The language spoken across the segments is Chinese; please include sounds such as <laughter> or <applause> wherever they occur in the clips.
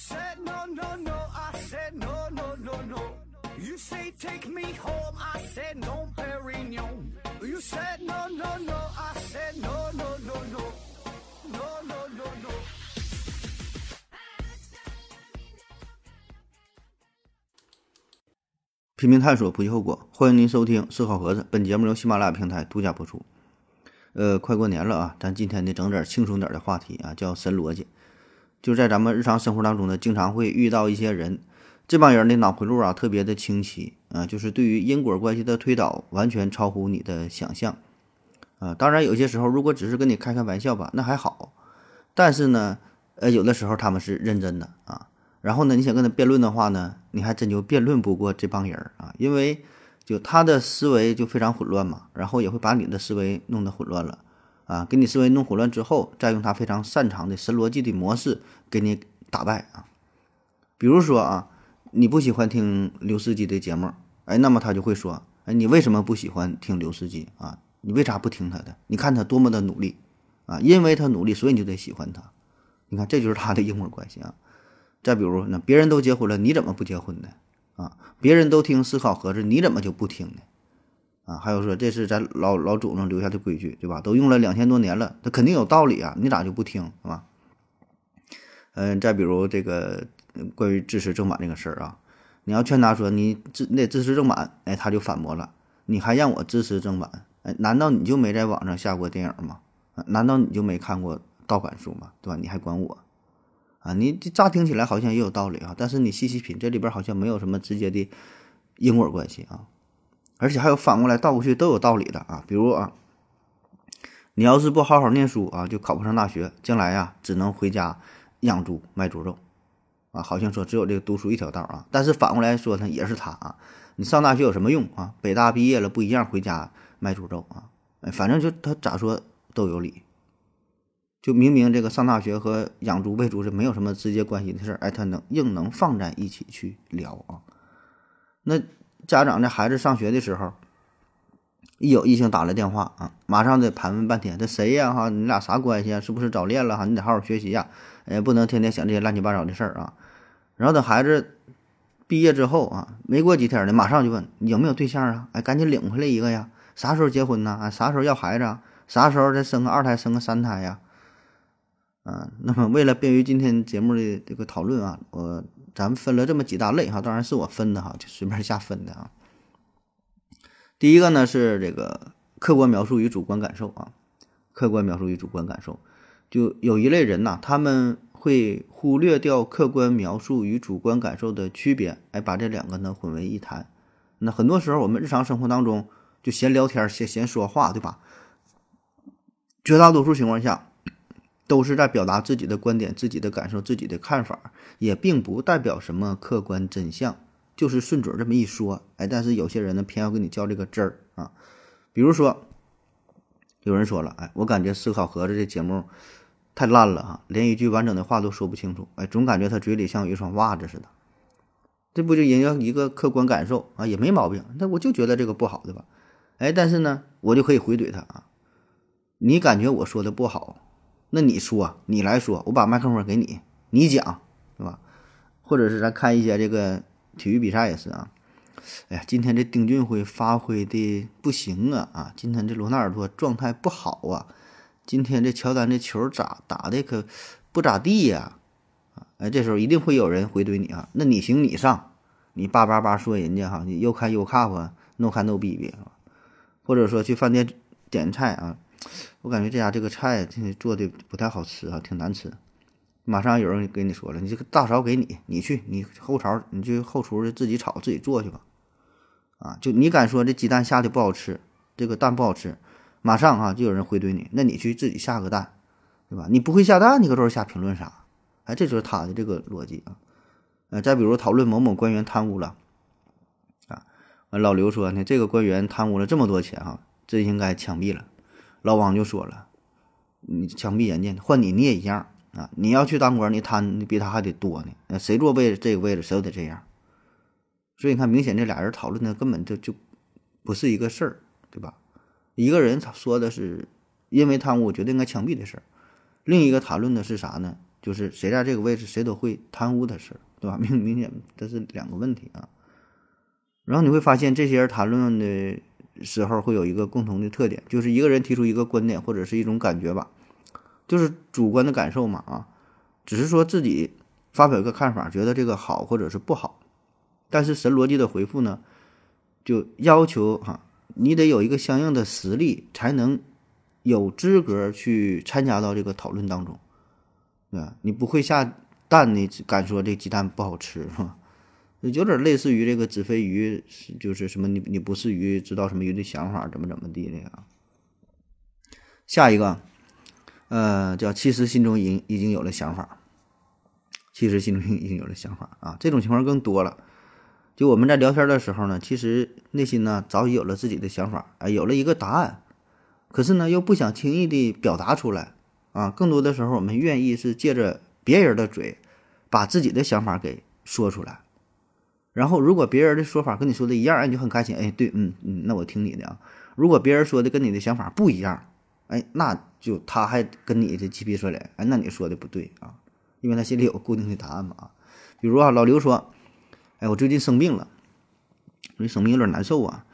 said no, no, no, I said no, no, no, no. You say take me home, I said no, Perignon. You said no, no, no, I said no, no, no, no. No, no, no, no. 拼命探索，不计后果。欢迎您收听《思考盒子》，本节目由喜马拉雅平台独家播出。呃，快过年了啊，咱今天得整点轻松点的话题啊，叫神逻辑。就在咱们日常生活当中呢，经常会遇到一些人，这帮人的脑回路啊特别的清奇啊，就是对于因果关系的推导完全超乎你的想象啊。当然，有些时候如果只是跟你开开玩笑吧，那还好。但是呢，呃，有的时候他们是认真的啊。然后呢，你想跟他辩论的话呢，你还真就辩论不过这帮人啊，因为就他的思维就非常混乱嘛，然后也会把你的思维弄得混乱了啊，给你思维弄混乱之后，再用他非常擅长的神逻辑的模式给你打败啊。比如说啊，你不喜欢听刘司机的节目，哎，那么他就会说，哎，你为什么不喜欢听刘司机啊？你为啥不听他的？你看他多么的努力啊，因为他努力，所以你就得喜欢他。你看，这就是他的因果关系啊。再比如，那别人都结婚了，你怎么不结婚呢？啊，别人都听思考盒子，你怎么就不听呢？啊，还有说这是咱老老祖宗留下的规矩，对吧？都用了两千多年了，它肯定有道理啊，你咋就不听，是吧？嗯，再比如这个关于支持正版这个事儿啊，你要劝他说你支那支持正版，哎，他就反驳了，你还让我支持正版，哎，难道你就没在网上下过电影吗？难道你就没看过盗版书吗？对吧？你还管我？啊，你这乍听起来好像也有道理啊，但是你细细品，这里边好像没有什么直接的因果关系啊，而且还有反过来倒过去都有道理的啊，比如啊，你要是不好好念书啊，就考不上大学，将来呀只能回家养猪卖猪肉啊，好像说只有这个读书一条道啊，但是反过来说呢，也是他啊，你上大学有什么用啊？北大毕业了不一样，回家卖猪肉啊，哎，反正就他咋说都有理。就明明这个上大学和养猪喂猪是没有什么直接关系的事儿，哎，他能硬能放在一起去聊啊？那家长在孩子上学的时候，一有异性打来电话啊，马上得盘问半天，这谁呀？哈，你俩啥关系啊？是不是早恋了？哈，你得好好学习呀，哎，不能天天想这些乱七八糟的事儿啊。然后等孩子毕业之后啊，没过几天呢，马上就问你有没有对象啊？哎，赶紧领回来一个呀！啥时候结婚呢？啊，啥时候要孩子？啊？啥时候再生个二胎，生个三胎呀？啊，那么为了便于今天节目的这个讨论啊，我咱们分了这么几大类哈，当然是我分的哈，就随便瞎分的啊。第一个呢是这个客观描述与主观感受啊，客观描述与主观感受，就有一类人呐，他们会忽略掉客观描述与主观感受的区别，哎，把这两个呢混为一谈。那很多时候我们日常生活当中就闲聊天、闲闲说话，对吧？绝大多数情况下。都是在表达自己的观点、自己的感受、自己的看法，也并不代表什么客观真相，就是顺嘴这么一说。哎，但是有些人呢，偏要跟你较这个真儿啊。比如说，有人说了，哎，我感觉思考盒子这节目太烂了哈，连一句完整的话都说不清楚，哎，总感觉他嘴里像有一双袜子似的。这不就人家一个客观感受啊，也没毛病。那我就觉得这个不好，对吧？哎，但是呢，我就可以回怼他啊，你感觉我说的不好？那你说，你来说，我把麦克风给你，你讲，是吧？或者是咱看一些这个体育比赛也是啊。哎呀，今天这丁俊晖发挥的不行啊啊！今天这罗纳尔多状态不好啊。今天这乔丹这球咋打的可不咋地呀？啊，哎，这时候一定会有人回怼你啊。那你行你上，你叭叭叭说人家哈，你又看又看吧，no 看 no 逼逼，或者说去饭店点菜啊。我感觉这家这个菜做的不太好吃啊，挺难吃。马上有人跟你说了，你这个大勺给你，你去，你后槽，你去后厨自己炒自己做去吧。啊，就你敢说这鸡蛋下的不好吃，这个蛋不好吃，马上啊就有人回怼你，那你去自己下个蛋，对吧？你不会下蛋，你搁这儿瞎评论啥？哎，这就是他的这个逻辑啊。呃，再比如讨论某某官员贪污了，啊，完老刘说呢，这个官员贪污了这么多钱哈，这应该枪毙了。老王就说了：“你枪毙人家，换你你也一样啊！你要去当官，你贪你比他还得多呢。那谁坐位这个位置，谁都得这样。所以你看，明显这俩人讨论的根本就就不是一个事儿，对吧？一个人他说的是因为贪污，觉得应该枪毙的事儿；另一个谈论的是啥呢？就是谁在这个位置，谁都会贪污的事儿，对吧？明明显这是两个问题啊。然后你会发现，这些人谈论的时候会有一个共同的特点，就是一个人提出一个观点或者是一种感觉吧，就是主观的感受嘛啊，只是说自己发表一个看法，觉得这个好或者是不好。但是神逻辑的回复呢，就要求哈，你得有一个相应的实力，才能有资格去参加到这个讨论当中，对吧？你不会下蛋，你敢说这鸡蛋不好吃是吧？有点类似于这个子非鱼，就是什么你你不是鱼，知道什么鱼的想法，怎么怎么地的啊？下一个，呃，叫其实心中已经已经有了想法，其实心中已经有了想法啊，这种情况更多了。就我们在聊天的时候呢，其实内心呢早已有了自己的想法，啊，有了一个答案，可是呢又不想轻易的表达出来，啊，更多的时候我们愿意是借着别人的嘴，把自己的想法给说出来，然后如果别人的说法跟你说的一样，哎，你就很开心，哎，对，嗯嗯，那我听你的啊。如果别人说的跟你的想法不一样，哎，那就他还跟你的鸡皮疙瘩，哎，那你说的不对啊，因为他心里有固定的答案嘛啊。比如啊，老刘说。哎，我最近生病了，我生病有点难受啊，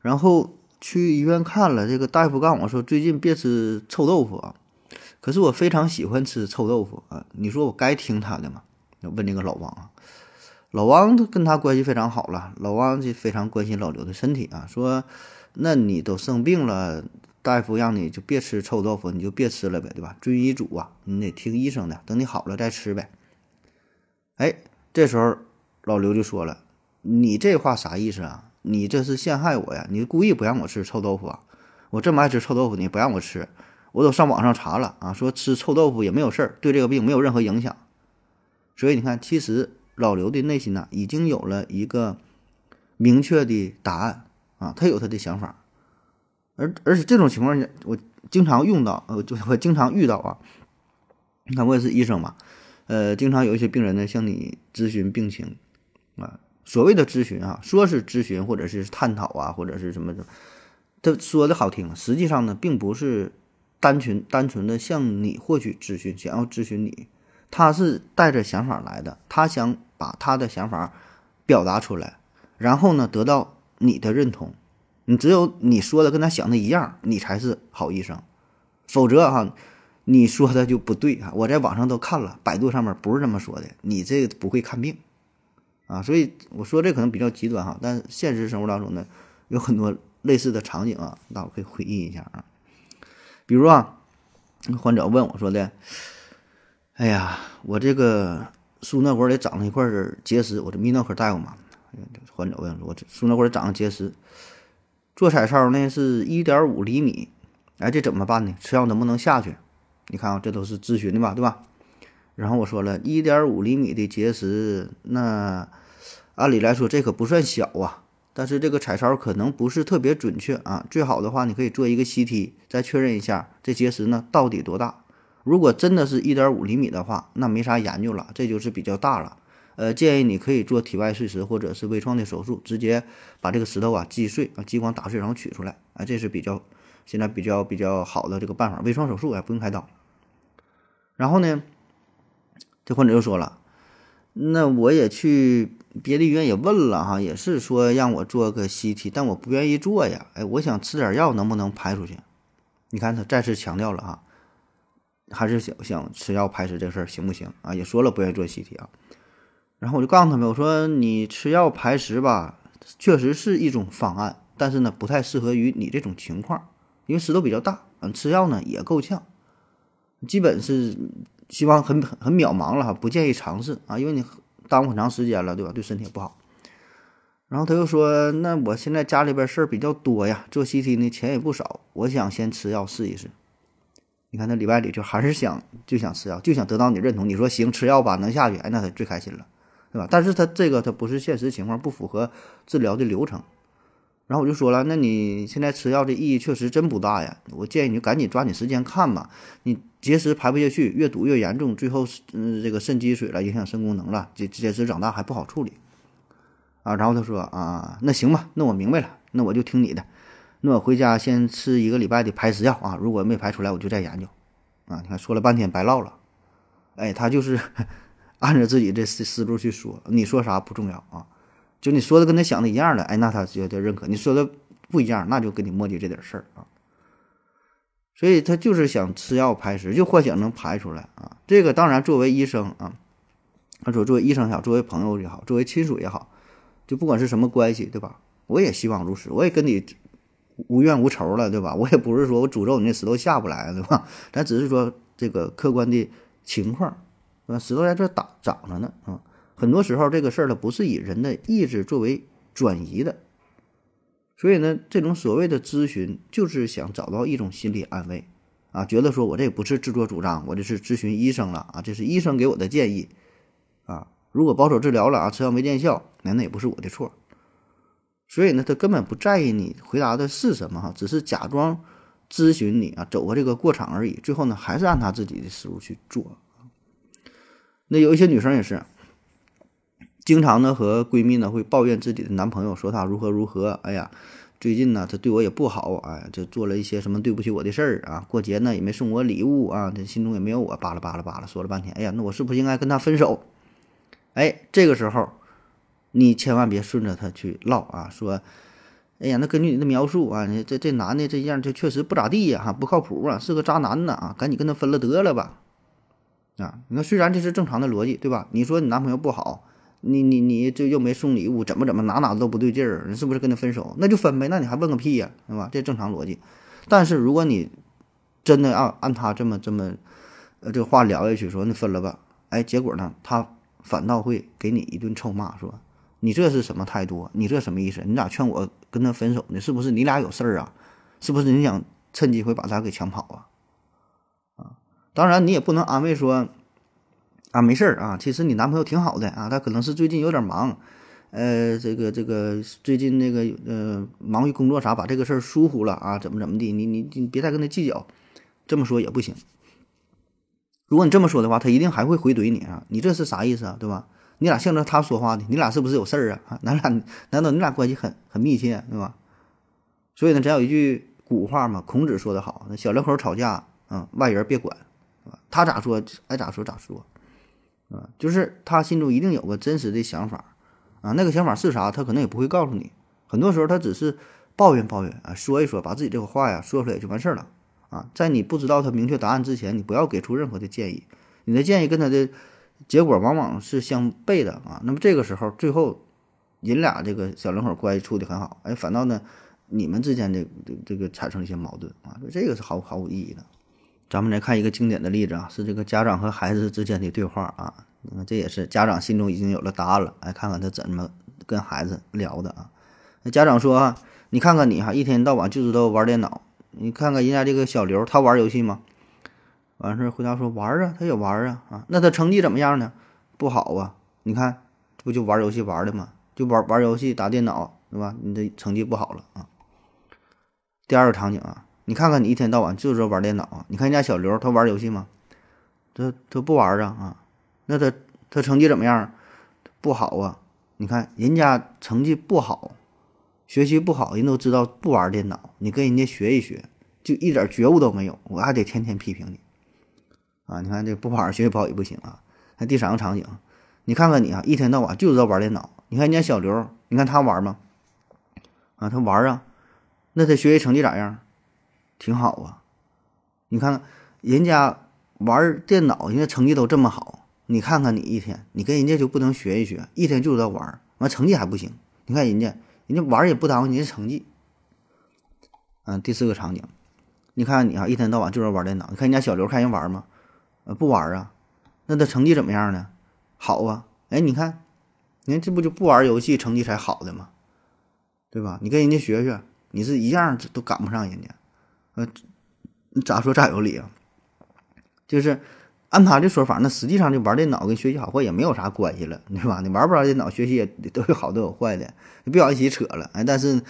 然后去医院看了，这个大夫告诉我说最近别吃臭豆腐啊。可是我非常喜欢吃臭豆腐啊，你说我该听他的吗？问这个老王啊，老王都跟他关系非常好了，老王就非常关心老刘的身体啊，说那你都生病了，大夫让你就别吃臭豆腐，你就别吃了呗，对吧？遵医嘱啊，你得听医生的，等你好了再吃呗。哎，这时候。老刘就说了：“你这话啥意思啊？你这是陷害我呀！你故意不让我吃臭豆腐啊？我这么爱吃臭豆腐，你不让我吃，我都上网上查了啊，说吃臭豆腐也没有事儿，对这个病没有任何影响。所以你看，其实老刘的内心呢，已经有了一个明确的答案啊，他有他的想法。而而且这种情况下，我经常用到，呃，就我经常遇到啊。你看，我也是医生嘛，呃，经常有一些病人呢向你咨询病情。”啊，所谓的咨询啊，说是咨询或者是探讨啊，或者是什么的，他说的好听，实际上呢，并不是单纯单纯的向你获取咨询，想要咨询你，他是带着想法来的，他想把他的想法表达出来，然后呢，得到你的认同。你只有你说的跟他想的一样，你才是好医生，否则哈，你说的就不对啊。<laughs> 我在网上都看了，百度上面不是这么说的，你这不会看病。啊，所以我说这可能比较极端哈，但现实生活当中呢，有很多类似的场景啊，大伙可以回忆一下啊。比如啊，患者问我说的：“哎呀，我这个输尿管里长了一块结石，我这泌尿科大夫嘛。”患者问：“我这输尿管里长了结石，做彩超呢是一点五厘米，哎，这怎么办呢？吃药能不能下去？你看啊，这都是咨询的吧，对吧？”然后我说了一点五厘米的结石，那。按理来说，这可不算小啊，但是这个彩超可能不是特别准确啊。最好的话，你可以做一个 CT，再确认一下这结石呢到底多大。如果真的是一点五厘米的话，那没啥研究了，这就是比较大了。呃，建议你可以做体外碎石或者是微创的手术，直接把这个石头啊击碎啊，激光打碎然后取出来啊，这是比较现在比较比较好的这个办法。微创手术啊，不用开刀。然后呢，这患者又说了，那我也去。别的医院也问了哈，也是说让我做个 CT，但我不愿意做呀。哎，我想吃点药，能不能排出去？你看他再次强调了哈，还是想想吃药排石这事儿行不行啊？也说了不愿意做 CT 啊。然后我就告诉他们，我说你吃药排石吧，确实是一种方案，但是呢不太适合于你这种情况，因为石头比较大，嗯，吃药呢也够呛，基本是希望很很渺茫了哈，不建议尝试啊，因为你。耽误很长时间了，对吧？对身体不好。然后他又说：“那我现在家里边事儿比较多呀，做 CT 呢钱也不少，我想先吃药试一试。”你看他里外里就还是想就想吃药，就想得到你认同。你说行，吃药吧，能下去，哎，那他最开心了，对吧？但是他这个他不是现实情况，不符合治疗的流程。然后我就说了：“那你现在吃药的意义确实真不大呀，我建议你赶紧抓紧时间看吧，你。”结石排不下去，越堵越严重，最后嗯这个肾积水了，影响肾功能了，这结石长大还不好处理啊。然后他说啊，那行吧，那我明白了，那我就听你的，那我回家先吃一个礼拜的排石药啊，如果没排出来，我就再研究啊。你看说了半天白唠了哎，他就是 <laughs> 按照自己这思思路去说，你说啥不重要啊，就你说的跟他想的一样的，哎，那他觉得认可；你说的不一样，那就跟你磨叽这点事儿啊。所以他就是想吃药排石，就幻想能排出来啊。这个当然，作为医生啊，他说作为医生也好，作为朋友也好，作为亲属也好，就不管是什么关系，对吧？我也希望如此，我也跟你无怨无仇了，对吧？我也不是说我诅咒你那石头下不来，对吧？咱只是说这个客观的情况，啊？石头在这打长着呢啊。很多时候这个事儿它不是以人的意志作为转移的。所以呢，这种所谓的咨询，就是想找到一种心理安慰，啊，觉得说我这不是自作主张，我这是咨询医生了啊，这是医生给我的建议，啊，如果保守治疗了啊，吃药没见效，那那也不是我的错。所以呢，他根本不在意你回答的是什么哈，只是假装咨询你啊，走个这个过场而已。最后呢，还是按他自己的思路去做。那有一些女生也是。经常呢和闺蜜呢会抱怨自己的男朋友，说他如何如何。哎呀，最近呢他对我也不好，哎，就做了一些什么对不起我的事儿啊。过节呢也没送我礼物啊，他心中也没有我。巴拉巴拉巴拉说了半天，哎呀，那我是不是应该跟他分手？哎，这个时候你千万别顺着他去唠啊，说，哎呀，那根据你的描述啊，你这这男的这样就确实不咋地呀，哈，不靠谱啊，是个渣男呢啊，赶紧跟他分了得了吧。啊，你看虽然这是正常的逻辑，对吧？你说你男朋友不好。你你你这又没送礼物，怎么怎么哪哪都不对劲儿，你是不是跟他分手？那就分呗，那你还问个屁呀，对吧？这正常逻辑。但是如果你真的按按他这么这么呃这话聊下去，说那分了吧，哎，结果呢，他反倒会给你一顿臭骂，说你这是什么态度？你这什么意思？你咋劝我跟他分手呢？是不是你俩有事儿啊？是不是你想趁机会把他给抢跑啊？啊，当然你也不能安慰说。啊，没事儿啊，其实你男朋友挺好的啊，他可能是最近有点忙，呃，这个这个最近那个呃忙于工作啥，把这个事儿疏忽了啊，怎么怎么地，你你你别再跟他计较，这么说也不行。如果你这么说的话，他一定还会回怼你啊，你这是啥意思啊，对吧？你俩向着他说话呢，你俩是不是有事儿啊？啊，咱俩难道你俩关系很很密切，对吧？所以呢，咱有一句古话嘛，孔子说的好，那小两口吵架，嗯，外人别管，他咋说爱咋说咋说。啊，就是他心中一定有个真实的想法，啊，那个想法是啥，他可能也不会告诉你。很多时候他只是抱怨抱怨啊，说一说，把自己这个话呀说出来就完事儿了。啊，在你不知道他明确答案之前，你不要给出任何的建议，你的建议跟他的结果往往是相悖的啊。那么这个时候，最后人俩这个小两口关系处的很好，哎，反倒呢你们之间的这这个产生一些矛盾啊，这个是毫毫无意义的。咱们来看一个经典的例子啊，是这个家长和孩子之间的对话啊。你看，这也是家长心中已经有了答案了。来看看他怎么跟孩子聊的啊。那家长说啊，你看看你哈，一天到晚就知道玩电脑。你看看人家这个小刘，他玩游戏吗？完事回答说玩啊，他也玩啊啊。那他成绩怎么样呢？不好啊。你看，这不就玩游戏玩的吗？就玩玩游戏打电脑，对吧？你的成绩不好了啊。第二个场景啊。你看看，你一天到晚就知道玩电脑啊？你看人家小刘，他玩游戏吗？他他不玩啊啊？那他他成绩怎么样？不好啊！你看人家成绩不好，学习不好，人都知道不玩电脑。你跟人家学一学，就一点觉悟都没有，我还得天天批评你啊！你看这不跑学习不好也不行啊。那第三个场景，你看看你啊，一天到晚就知道玩电脑。你看人家小刘，你看他玩吗？啊，他玩啊。那他学习成绩咋样？挺好啊，你看看人家玩电脑，人家成绩都这么好，你看看你一天，你跟人家就不能学一学？一天就知道玩，完成绩还不行。你看人家，人家玩也不耽误人家成绩。嗯，第四个场景，你看看你啊，一天到晚就知道玩电脑。你看人家小刘，看人玩吗？呃，不玩啊。那他成绩怎么样呢？好啊。哎，你看，你看这不就不玩游戏，成绩才好的吗？对吧？你跟人家学学，你是一样都赶不上人家。呃，你咋说咋有理啊？就是按他的说法，那实际上就玩电脑跟学习好坏也没有啥关系了，对吧？你玩不玩电脑，学习也都有好都有坏的，你不要一起扯了。哎，但是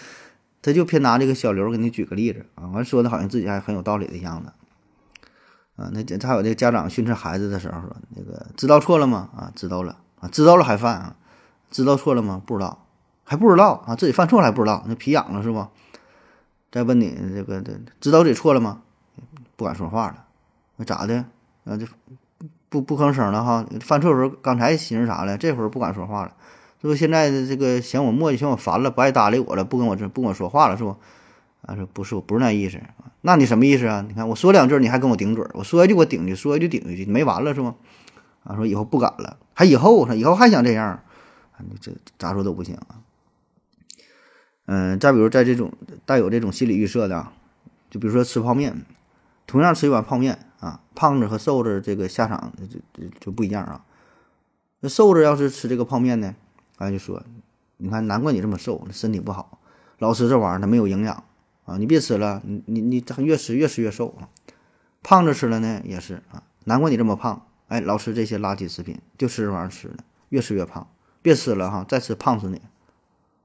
他就偏拿这个小刘给你举个例子啊，完说的好像自己还很有道理的样子啊。那还有这家长训斥孩子的时候说，那个知道错了吗？啊，知道了啊，知道了还犯啊？知道错了吗？不知道，还不知道啊？自己犯错了还不知道，那皮痒了是不？再问你这个，这知道自己错了吗？不敢说话了。那咋的？啊，这不不吭声了哈。犯错时候刚才寻思啥了，这会儿不敢说话了，是不？现在这个嫌我磨叽，嫌我烦了，不爱搭理我了，不跟我这不跟我说话了，是不？啊，说不是，我不是那意思。那你什么意思啊？你看我说两句，你还跟我顶嘴，我说一句我顶一句，说一句顶一句，没完了是吗？啊，说以后不敢了，还以后，说以后还想这样，啊，你这咋说都不行啊。嗯，再比如在这种带有这种心理预设的，就比如说吃泡面，同样吃一碗泡面啊，胖子和瘦子这个下场就就就不一样啊。那瘦子要是吃这个泡面呢，啊，就说，你看难怪你这么瘦，身体不好，老吃这玩意儿它没有营养你别吃了，你你你越吃越吃越瘦啊。胖子吃了呢也是啊，难怪你这么胖，哎，老吃这些垃圾食品，就吃这玩意儿吃的，越吃越胖，别吃了哈，再吃胖死你。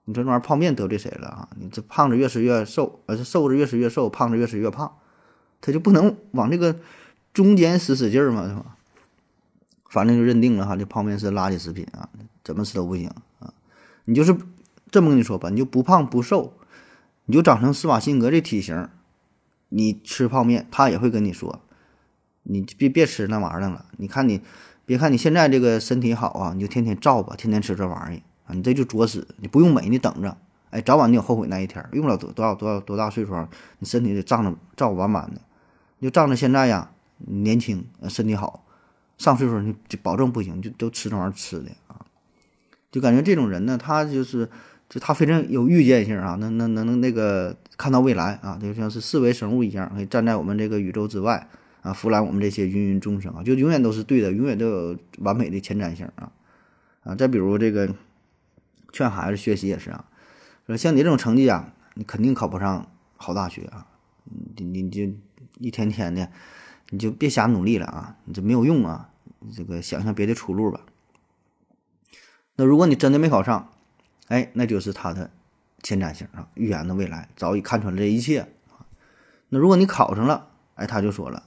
你说这玩意儿泡面得罪谁了啊？你这胖子越吃越瘦，而且瘦子越吃越瘦，胖子越吃越胖，他就不能往这个中间使使劲儿吗？是吧？反正就认定了哈，这泡面是垃圾食品啊，怎么吃都不行啊。你就是这么跟你说吧，你就不胖不瘦，你就长成施瓦辛格这体型，你吃泡面他也会跟你说，你别别吃那玩意儿了。你看你，别看你现在这个身体好啊，你就天天造吧，天天吃这玩意儿。啊，你这就作死，你不用美，你等着，哎，早晚你有后悔那一天，用不了多多少多少多大岁数，你身体得胀着胀完满的，你就仗着现在呀年轻，身体好，上岁数你就保证不行，就都吃这玩意儿吃的啊，就感觉这种人呢，他就是就他非常有预见性啊，能能能能那个看到未来啊，就像是四维生物一样，可以站在我们这个宇宙之外啊，俯览我们这些芸芸众生啊，就永远都是对的，永远都有完美的前瞻性啊啊，再比如这个。劝孩子学习也是啊，说像你这种成绩啊，你肯定考不上好大学啊，你你就一天天的，你就别瞎努力了啊，你这没有用啊，这个想想别的出路吧。那如果你真的没考上，哎，那就是他的前瞻性啊，预言的未来早已看穿了这一切啊。那如果你考上了，哎，他就说了，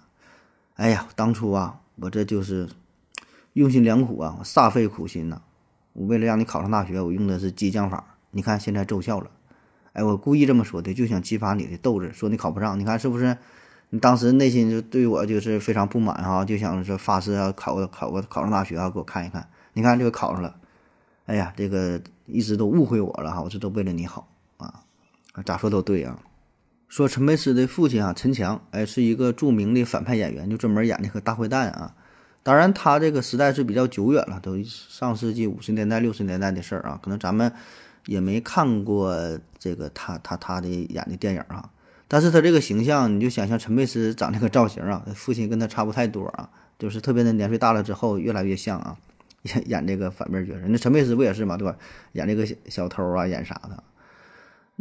哎呀，当初啊，我这就是用心良苦啊，我煞费苦心呐。我为了让你考上大学，我用的是激将法。你看现在奏效了，哎，我故意这么说的，就想激发你的斗志。说你考不上，你看是不是？你当时内心就对我就是非常不满哈，就想说发誓要考个考个考上大学啊，给我看一看。你看这个考上了，哎呀，这个一直都误会我了哈，我这都为了你好啊，咋说都对啊。说陈佩斯的父亲啊，陈强，哎，是一个著名的反派演员，就专门演那个大坏蛋啊。当然，他这个时代是比较久远了，都上世纪五十年代、六十年代的事儿啊，可能咱们也没看过这个他他他的演的电影啊。但是他这个形象，你就想象陈佩斯长那个造型啊，父亲跟他差不太多啊，就是特别的年岁大了之后越来越像啊，演 <laughs> 演这个反面角色。那陈佩斯不也是嘛，对吧？演这个小偷啊，演啥的。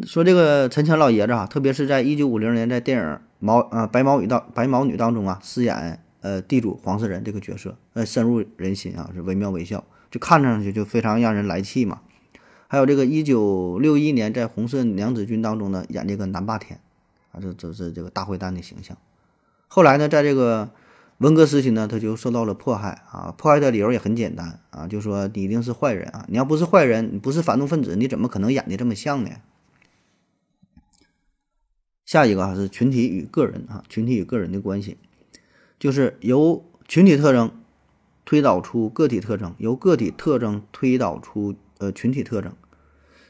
说这个陈强老爷子啊，特别是在一九五零年在电影《毛啊白毛女》当白毛女当中啊，饰演。呃，地主黄世仁这个角色，呃，深入人心啊，是惟妙惟肖，就看上去就非常让人来气嘛。还有这个一九六一年在《红色娘子军》当中呢，演这个南霸天，啊，这这是这个大坏蛋的形象。后来呢，在这个文革时期呢，他就受到了迫害啊，迫害的理由也很简单啊，就说你一定是坏人啊，你要不是坏人，你不是反动分子，你怎么可能演的这么像呢？下一个啊是群体与个人啊，群体与个人的关系。就是由群体特征推导出个体特征，由个体特征推导出呃群体特征，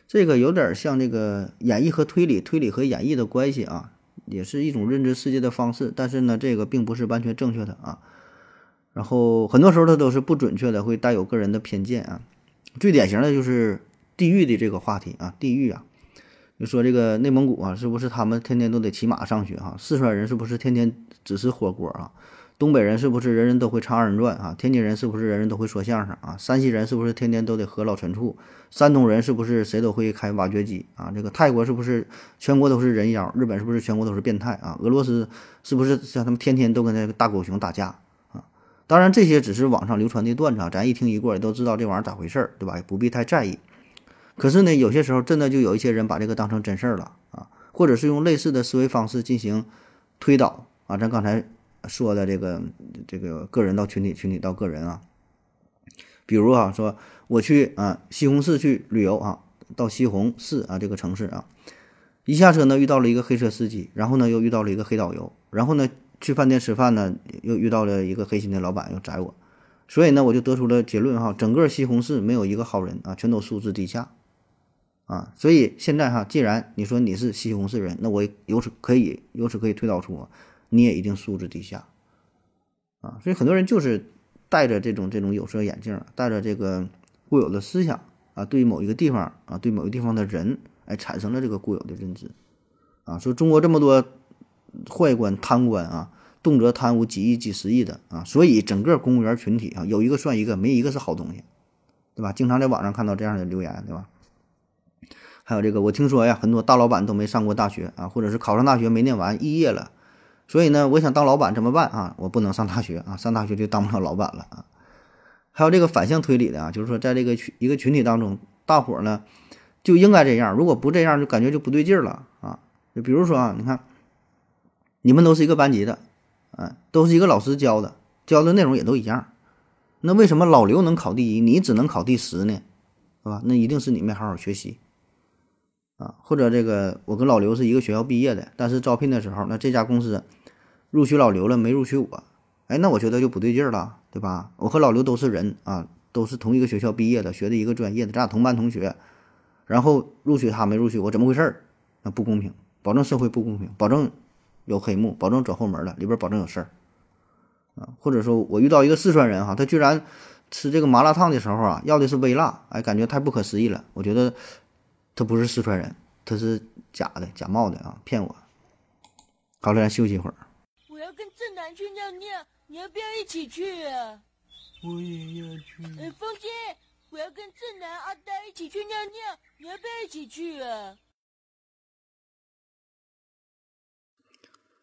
这个有点像这个演绎和推理，推理和演绎的关系啊，也是一种认知世界的方式。但是呢，这个并不是完全正确的啊。然后很多时候它都是不准确的，会带有个人的偏见啊。最典型的就是地域的这个话题啊，地域啊，就说这个内蒙古啊，是不是他们天天都得骑马上学啊？四川人是不是天天只吃火锅啊？东北人是不是人人都会唱二人转啊？天津人是不是人人都会说相声啊？山西人是不是天天都得喝老陈醋？山东人是不是谁都会开挖掘机啊？这个泰国是不是全国都是人妖？日本是不是全国都是变态啊？俄罗斯是不是像他们天天都跟那个大狗熊打架啊？当然这些只是网上流传的段子啊，咱一听一过也都知道这玩意儿咋回事儿，对吧？也不必太在意。可是呢，有些时候真的就有一些人把这个当成真事儿了啊，或者是用类似的思维方式进行推导啊。咱刚才。说的这个这个个人到群体，群体到个人啊，比如啊，说我去啊西红柿去旅游啊，到西红柿啊这个城市啊，一下车呢遇到了一个黑车司机，然后呢又遇到了一个黑导游，然后呢去饭店吃饭呢又遇到了一个黑心的老板要宰我，所以呢，我就得出了结论哈，整个西红柿没有一个好人啊，全都素质低下啊。所以现在哈，既然你说你是西红柿人，那我由此可以由此可以推导出，你也一定素质低下啊。所以很多人就是戴着这种这种有色眼镜，戴着这个固有的思想啊，对某一个地方啊，对某一个地方的人，哎，产生了这个固有的认知啊。说中国这么多坏官贪官啊。动辄贪污几亿、几十亿的啊，所以整个公务员群体啊，有一个算一个，没一个是好东西，对吧？经常在网上看到这样的留言，对吧？还有这个，我听说呀，很多大老板都没上过大学啊，或者是考上大学没念完，肄业了。所以呢，我想当老板怎么办啊？我不能上大学啊，上大学就当不了老板了啊。还有这个反向推理的啊，就是说，在这个群一个群体当中，大伙儿呢就应该这样，如果不这样，就感觉就不对劲儿了啊。就比如说啊，你看，你们都是一个班级的。嗯，都是一个老师教的，教的内容也都一样。那为什么老刘能考第一，你只能考第十呢？是吧？那一定是你没好好学习啊。或者这个，我跟老刘是一个学校毕业的，但是招聘的时候，那这家公司录取老刘了，没录取我。哎，那我觉得就不对劲儿了，对吧？我和老刘都是人啊，都是同一个学校毕业的，学的一个专业的，咱俩同班同学。然后录取他没录取我，怎么回事儿？那不公平，保证社会不公平，保证。有黑幕，保证走后门了，里边保证有事儿，啊，或者说我遇到一个四川人哈，他居然吃这个麻辣烫的时候啊，要的是微辣，哎，感觉太不可思议了。我觉得他不是四川人，他是假的，假冒的啊，骗我。好了，咱休息一会儿。我要跟正南去尿尿，你要不要一起去啊？我也要去。哎，风姐，我要跟正南、阿呆一起去尿尿，你要不要一起去啊？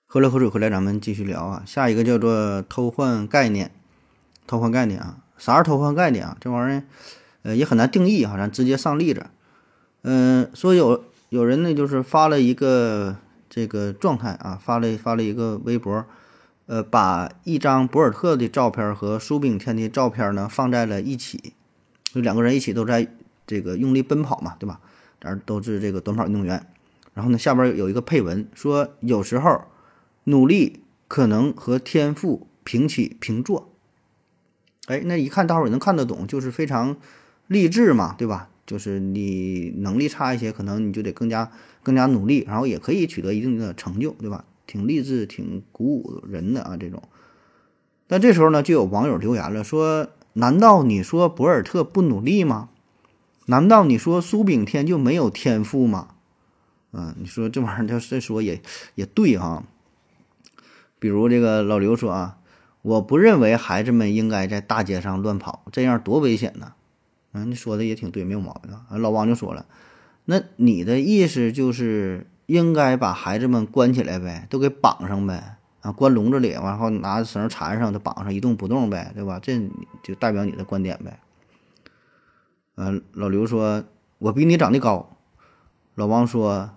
喝了口水回来，咱们继续聊啊。下一个叫做偷换概念，偷换概念啊，啥是偷换概念啊？这玩意儿，呃，也很难定义哈。咱直接上例子，嗯，说有有人呢，就是发了一个这个状态啊，发了发了一个微博，呃，把一张博尔特的照片和苏炳添的照片呢放在了一起，就两个人一起都在这个用力奔跑嘛，对吧？咱都是这个短跑运动员。然后呢，下边有一个配文说，有时候。努力可能和天赋平起平坐，哎，那一看大伙儿也能看得懂，就是非常励志嘛，对吧？就是你能力差一些，可能你就得更加更加努力，然后也可以取得一定的成就，对吧？挺励志、挺鼓舞人的啊，这种。但这时候呢，就有网友留言了，说：难道你说博尔特不努力吗？难道你说苏炳添就没有天赋吗？嗯，你说这玩意儿要再说也也对哈。比如这个老刘说啊，我不认为孩子们应该在大街上乱跑，这样多危险呢。嗯，你说的也挺对，没有毛病啊。老王就说了，那你的意思就是应该把孩子们关起来呗，都给绑上呗，啊，关笼子里，然后拿绳缠上，就绑上，一动不动呗，对吧？这就代表你的观点呗。嗯，老刘说，我比你长得高。老王说，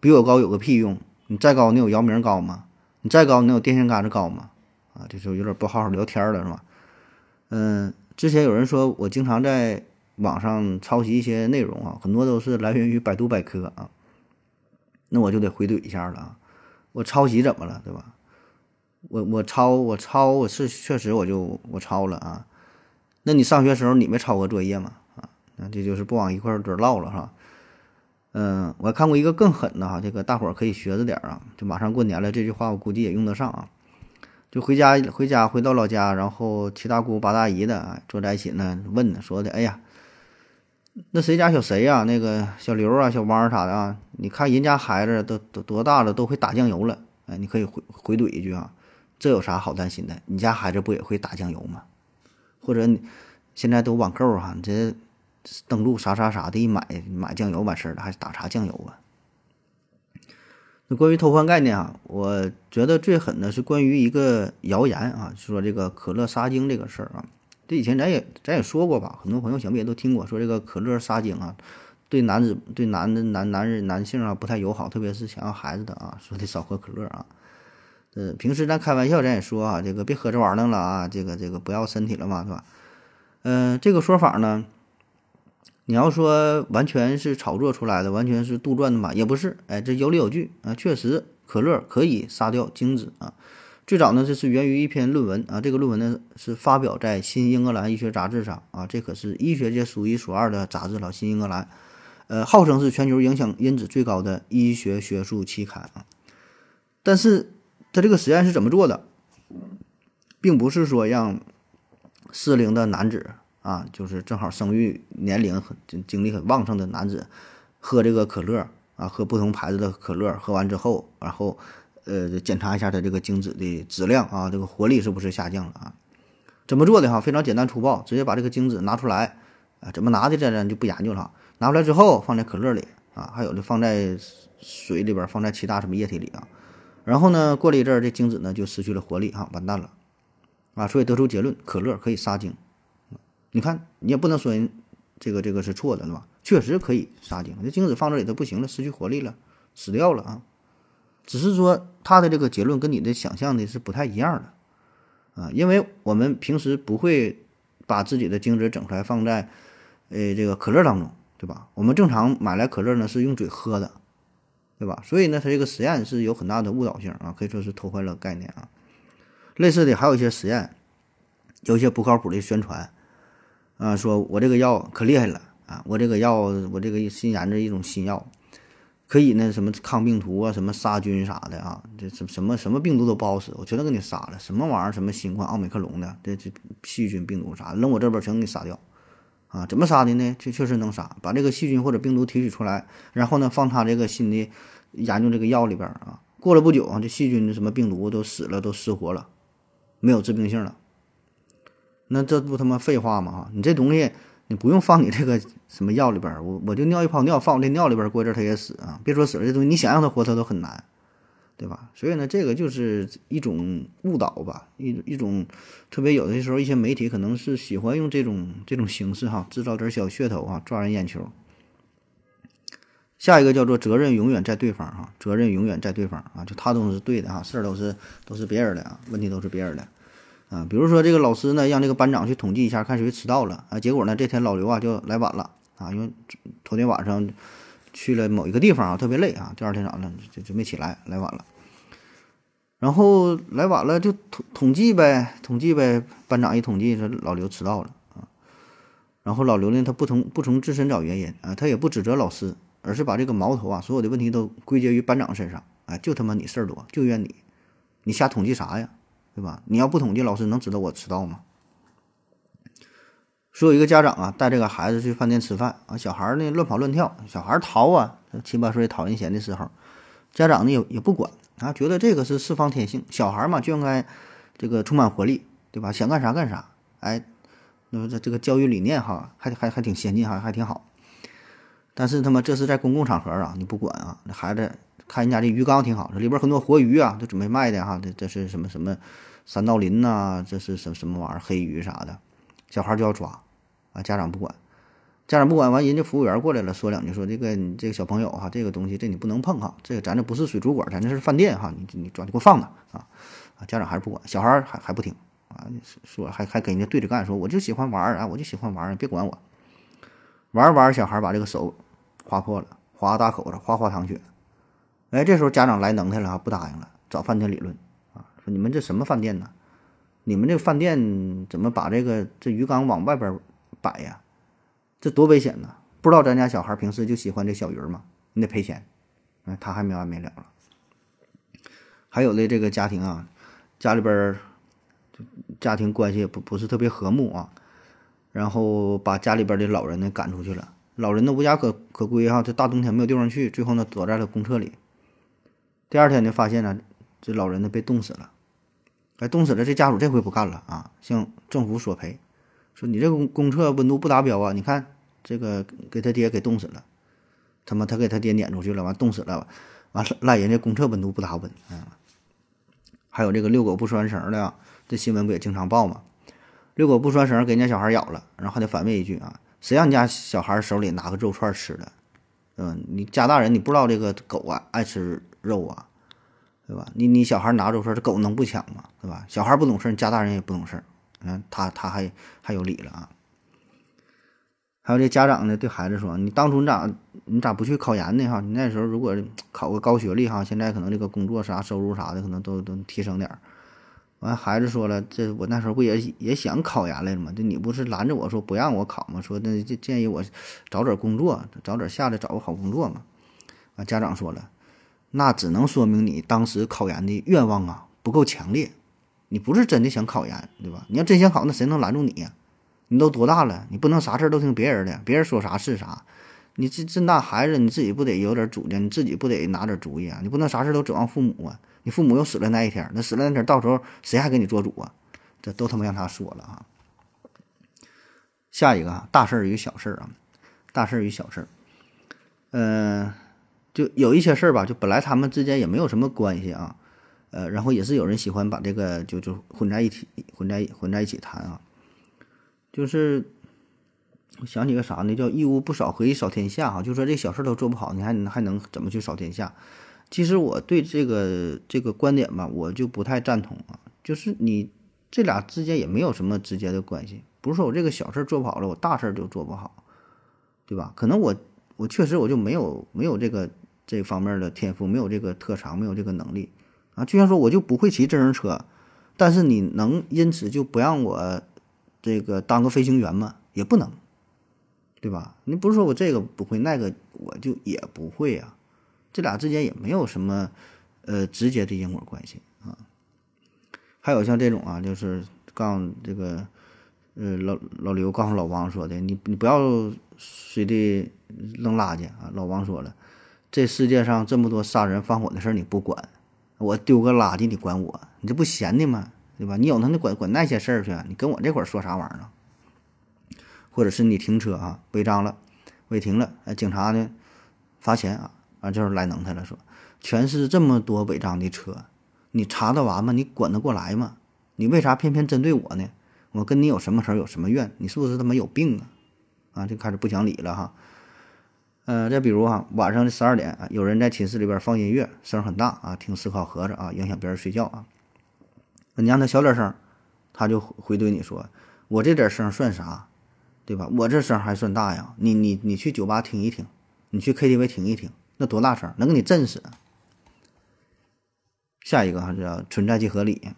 比我高有个屁用？你再高，你有姚明高吗？你再高，能有电线杆子高吗？啊，这就有点不好好聊天了，是吧？嗯，之前有人说我经常在网上抄袭一些内容啊，很多都是来源于百度百科啊。那我就得回怼一下了啊！我抄袭怎么了，对吧？我我抄我抄我是确实我就我抄了啊。那你上学时候你没抄过作业吗？啊，那这就是不往一块堆唠了哈。嗯，我还看过一个更狠的哈，这个大伙儿可以学着点儿啊。就马上过年了，这句话我估计也用得上啊。就回家回家回到老家，然后七大姑八大姨的啊坐在一起呢，问呢说的，哎呀，那谁家小谁呀？那个小刘啊、小汪啥的啊？你看人家孩子都都多大了，都会打酱油了。哎，你可以回回怼一句啊，这有啥好担心的？你家孩子不也会打酱油吗？或者你现在都网购哈，你这。登录啥啥啥的，一买买酱油完事儿了，还打啥酱油啊？那关于偷换概念啊，我觉得最狠的是关于一个谣言啊，说这个可乐杀精这个事儿啊。这以前咱也咱也说过吧，很多朋友想必也都听过，说这个可乐杀精啊，对男子对男的男男人男性啊不太友好，特别是想要孩子的啊，说得少喝可乐啊。呃，平时咱开玩笑咱也说啊，这个别喝这玩意儿了啊，这个这个不要身体了嘛，是吧？嗯，这个说法呢。你要说完全是炒作出来的，完全是杜撰的嘛？也不是，哎，这有理有据啊，确实可乐可以杀掉精子啊。最早呢，这是源于一篇论文啊，这个论文呢是发表在《新英格兰医学杂志》上啊，这可是医学界数一数二的杂志了，《新英格兰》，呃，号称是全球影响因子最高的医学学术期刊啊。但是他这个实验是怎么做的，并不是说让适龄的男子啊，就是正好生育年龄很精力很旺盛的男子，喝这个可乐啊，喝不同牌子的可乐，喝完之后，然后。呃，检查一下它这个精子的质量啊，这个活力是不是下降了啊？怎么做的哈？非常简单粗暴，直接把这个精子拿出来啊，怎么拿的这咱就不研究了。拿出来之后放在可乐里啊，还有的放在水里边，放在其他什么液体里啊。然后呢，过了一阵儿，这精子呢就失去了活力哈，完蛋了啊！所以得出结论，可乐可以杀精。你看，你也不能说人这个这个是错的，对吧？确实可以杀精，这精子放这里头不行了，失去活力了，死掉了啊。只是说他的这个结论跟你的想象的是不太一样的，啊，因为我们平时不会把自己的精子整出来放在，呃，这个可乐当中，对吧？我们正常买来可乐呢是用嘴喝的，对吧？所以呢，它这个实验是有很大的误导性啊，可以说是偷换了概念啊。类似的还有一些实验，有一些不靠谱的宣传，啊，说我这个药可厉害了啊，我这个药我这个新研制一种新药。可以呢，什么抗病毒啊，什么杀菌啥的啊，这什什么什么病毒都不好使，我全都给你杀了。什么玩意儿，什么新冠、奥美克隆的，这这细菌、病毒啥，扔我这边全给你杀掉，啊，怎么杀的呢？确确实能杀，把这个细菌或者病毒提取出来，然后呢，放他这个新的研究这个药里边啊，过了不久啊，这细菌的什么病毒都死了，都失活了，没有致病性了。那这不他妈废话吗？哈，你这东西。你不用放你这个什么药里边儿，我我就尿一泡尿放我这尿里边儿，过一阵它也死啊！别说死了，这东西你想让它活，它都很难，对吧？所以呢，这个就是一种误导吧，一一种特别有的时候一些媒体可能是喜欢用这种这种形式哈，制造点小噱头啊，抓人眼球。下一个叫做责任永远在对方哈，责任永远在对方啊，就他都是对的哈，事儿都是都是别人的啊，问题都是别人的。啊，比如说这个老师呢，让这个班长去统计一下，看谁迟到了啊。结果呢，这天老刘啊就来晚了啊，因为头天晚上去了某一个地方啊，特别累啊。第二天早上就就没起来，来晚了。然后来晚了就统统计呗，统计呗。班长一统计说老刘迟到了啊。然后老刘呢，他不从不从自身找原因啊，他也不指责老师，而是把这个矛头啊，所有的问题都归结于班长身上。哎，就他妈你事儿多，就怨你，你瞎统计啥呀？对吧？你要不统计，老师能知道我迟到吗？说有一个家长啊，带这个孩子去饭店吃饭啊，小孩呢乱跑乱跳，小孩逃啊，七八岁讨人嫌的时候，家长呢也也不管啊，觉得这个是释放天性，小孩嘛就应该这个充满活力，对吧？想干啥干啥，哎，那这这个教育理念哈，还还还挺先进，还还挺好。但是他妈这是在公共场合啊，你不管啊，那孩子。看人家这鱼缸挺好，这里边很多活鱼啊，都准备卖的哈。这这是什么什么三道鳞呐？这是什什么玩意儿？黑鱼啥的，小孩就要抓啊！家长不管，家长不管完，人家服务员过来了，说两句，说这个你这个小朋友哈，这个东西这你不能碰哈，这个咱这不是水族馆，咱这是饭店哈，你你抓，你给我放那啊！啊，家长还是不管，小孩还还不听啊，说还还跟人家对着干，说我就喜欢玩儿啊，我就喜欢玩儿，别管我。玩玩，小孩把这个手划破了，划大口子，哗哗淌血。哎，这时候家长来能耐了，不答应了，找饭店理论啊，说你们这什么饭店呢？你们这饭店怎么把这个这鱼缸往外边摆呀？这多危险呢！不知道咱家小孩平时就喜欢这小鱼吗？你得赔钱。哎，他还没完没了了。还有的这个家庭啊，家里边家庭关系也不不是特别和睦啊，然后把家里边的老人呢赶出去了，老人呢无家可可归哈，这大冬天没有地方去，最后呢躲在了公厕里。第二天就，发现呢，这老人呢被冻死了，哎，冻死了，这家属这回不干了啊，向政府索赔，说你这个公厕温度不达标啊，你看这个给他爹给冻死了，他妈他给他爹撵出去了，完冻死了，完了赖人家公厕温度不达温啊。还有这个遛狗不拴绳的，这新闻不也经常报吗？遛狗不拴绳给人家小孩咬了，然后还得反问一句啊，谁让你家小孩手里拿个肉串吃的？嗯，你家大人你不知道这个狗啊爱吃。肉啊，对吧？你你小孩拿着说这狗能不抢吗？对吧？小孩不懂事，家大人也不懂事。嗯，他他还还有理了啊。还有这家长呢，对孩子说：“你当初你咋你咋不去考研呢？哈，你那时候如果考个高学历哈，现在可能这个工作啥收入啥的可能都都提升点儿。完，孩子说了，这我那时候不也也想考研来了吗？这你不是拦着我说不让我考吗？说那这建议我早点工作，早点下来找个好工作嘛。啊，家长说了，那只能说明你当时考研的愿望啊不够强烈，你不是真的想考研，对吧？你要真想考，那谁能拦住你呀？你都多大了？你不能啥事儿都听别人的，别人说啥是啥。你这这那孩子，你自己不得有点主见？你自己不得拿点主意啊？你不能啥事都指望父母啊？你父母又死了那一天，那死了那天，到时候谁还给你做主啊？这都他妈让他说了啊。下一个大事儿与小事儿啊，大事儿与小事儿，嗯，就有一些事儿吧，就本来他们之间也没有什么关系啊，呃，然后也是有人喜欢把这个就就混在一起，混在混在一起谈啊，就是。我想起个啥呢？叫一屋不扫，何以扫天下？哈，就说这小事都做不好，你还还能怎么去扫天下？其实我对这个这个观点吧，我就不太赞同啊。就是你这俩之间也没有什么直接的关系，不是说我这个小事做不好了，我大事就做不好，对吧？可能我我确实我就没有没有这个这方面的天赋，没有这个特长，没有这个能力啊。就像说我就不会骑自行车，但是你能因此就不让我这个当个飞行员吗？也不能。对吧？你不是说我这个不会，那个我就也不会啊，这俩之间也没有什么呃直接的因果关系啊。还有像这种啊，就是告诉这个呃老老刘告诉老王说的，你你不要随地扔垃圾啊。老王说了，这世界上这么多杀人放火的事儿你不管，我丢个垃圾你管我，你这不闲的吗？对吧？你有能力管管那些事儿去，你跟我这块儿说啥玩意儿呢？或者是你停车啊，违章了，违停了，警察呢罚钱啊，啊，就是来能他了，说全是这么多违章的车，你查得完吗？你管得过来吗？你为啥偏偏针对我呢？我跟你有什么仇，有什么怨？你是不是他妈有病啊？啊，就开始不讲理了哈。呃，再比如哈，晚上的十二点，有人在寝室里边放音乐，声很大啊，听思考盒子啊，影响别人睡觉啊。你让他小点声，他就回怼你说，我这点声算啥？对吧？我这声还算大呀，你你你去酒吧听一听，你去 KTV 听一听，那多大声，能给你震死。下一个哈叫存在即合理，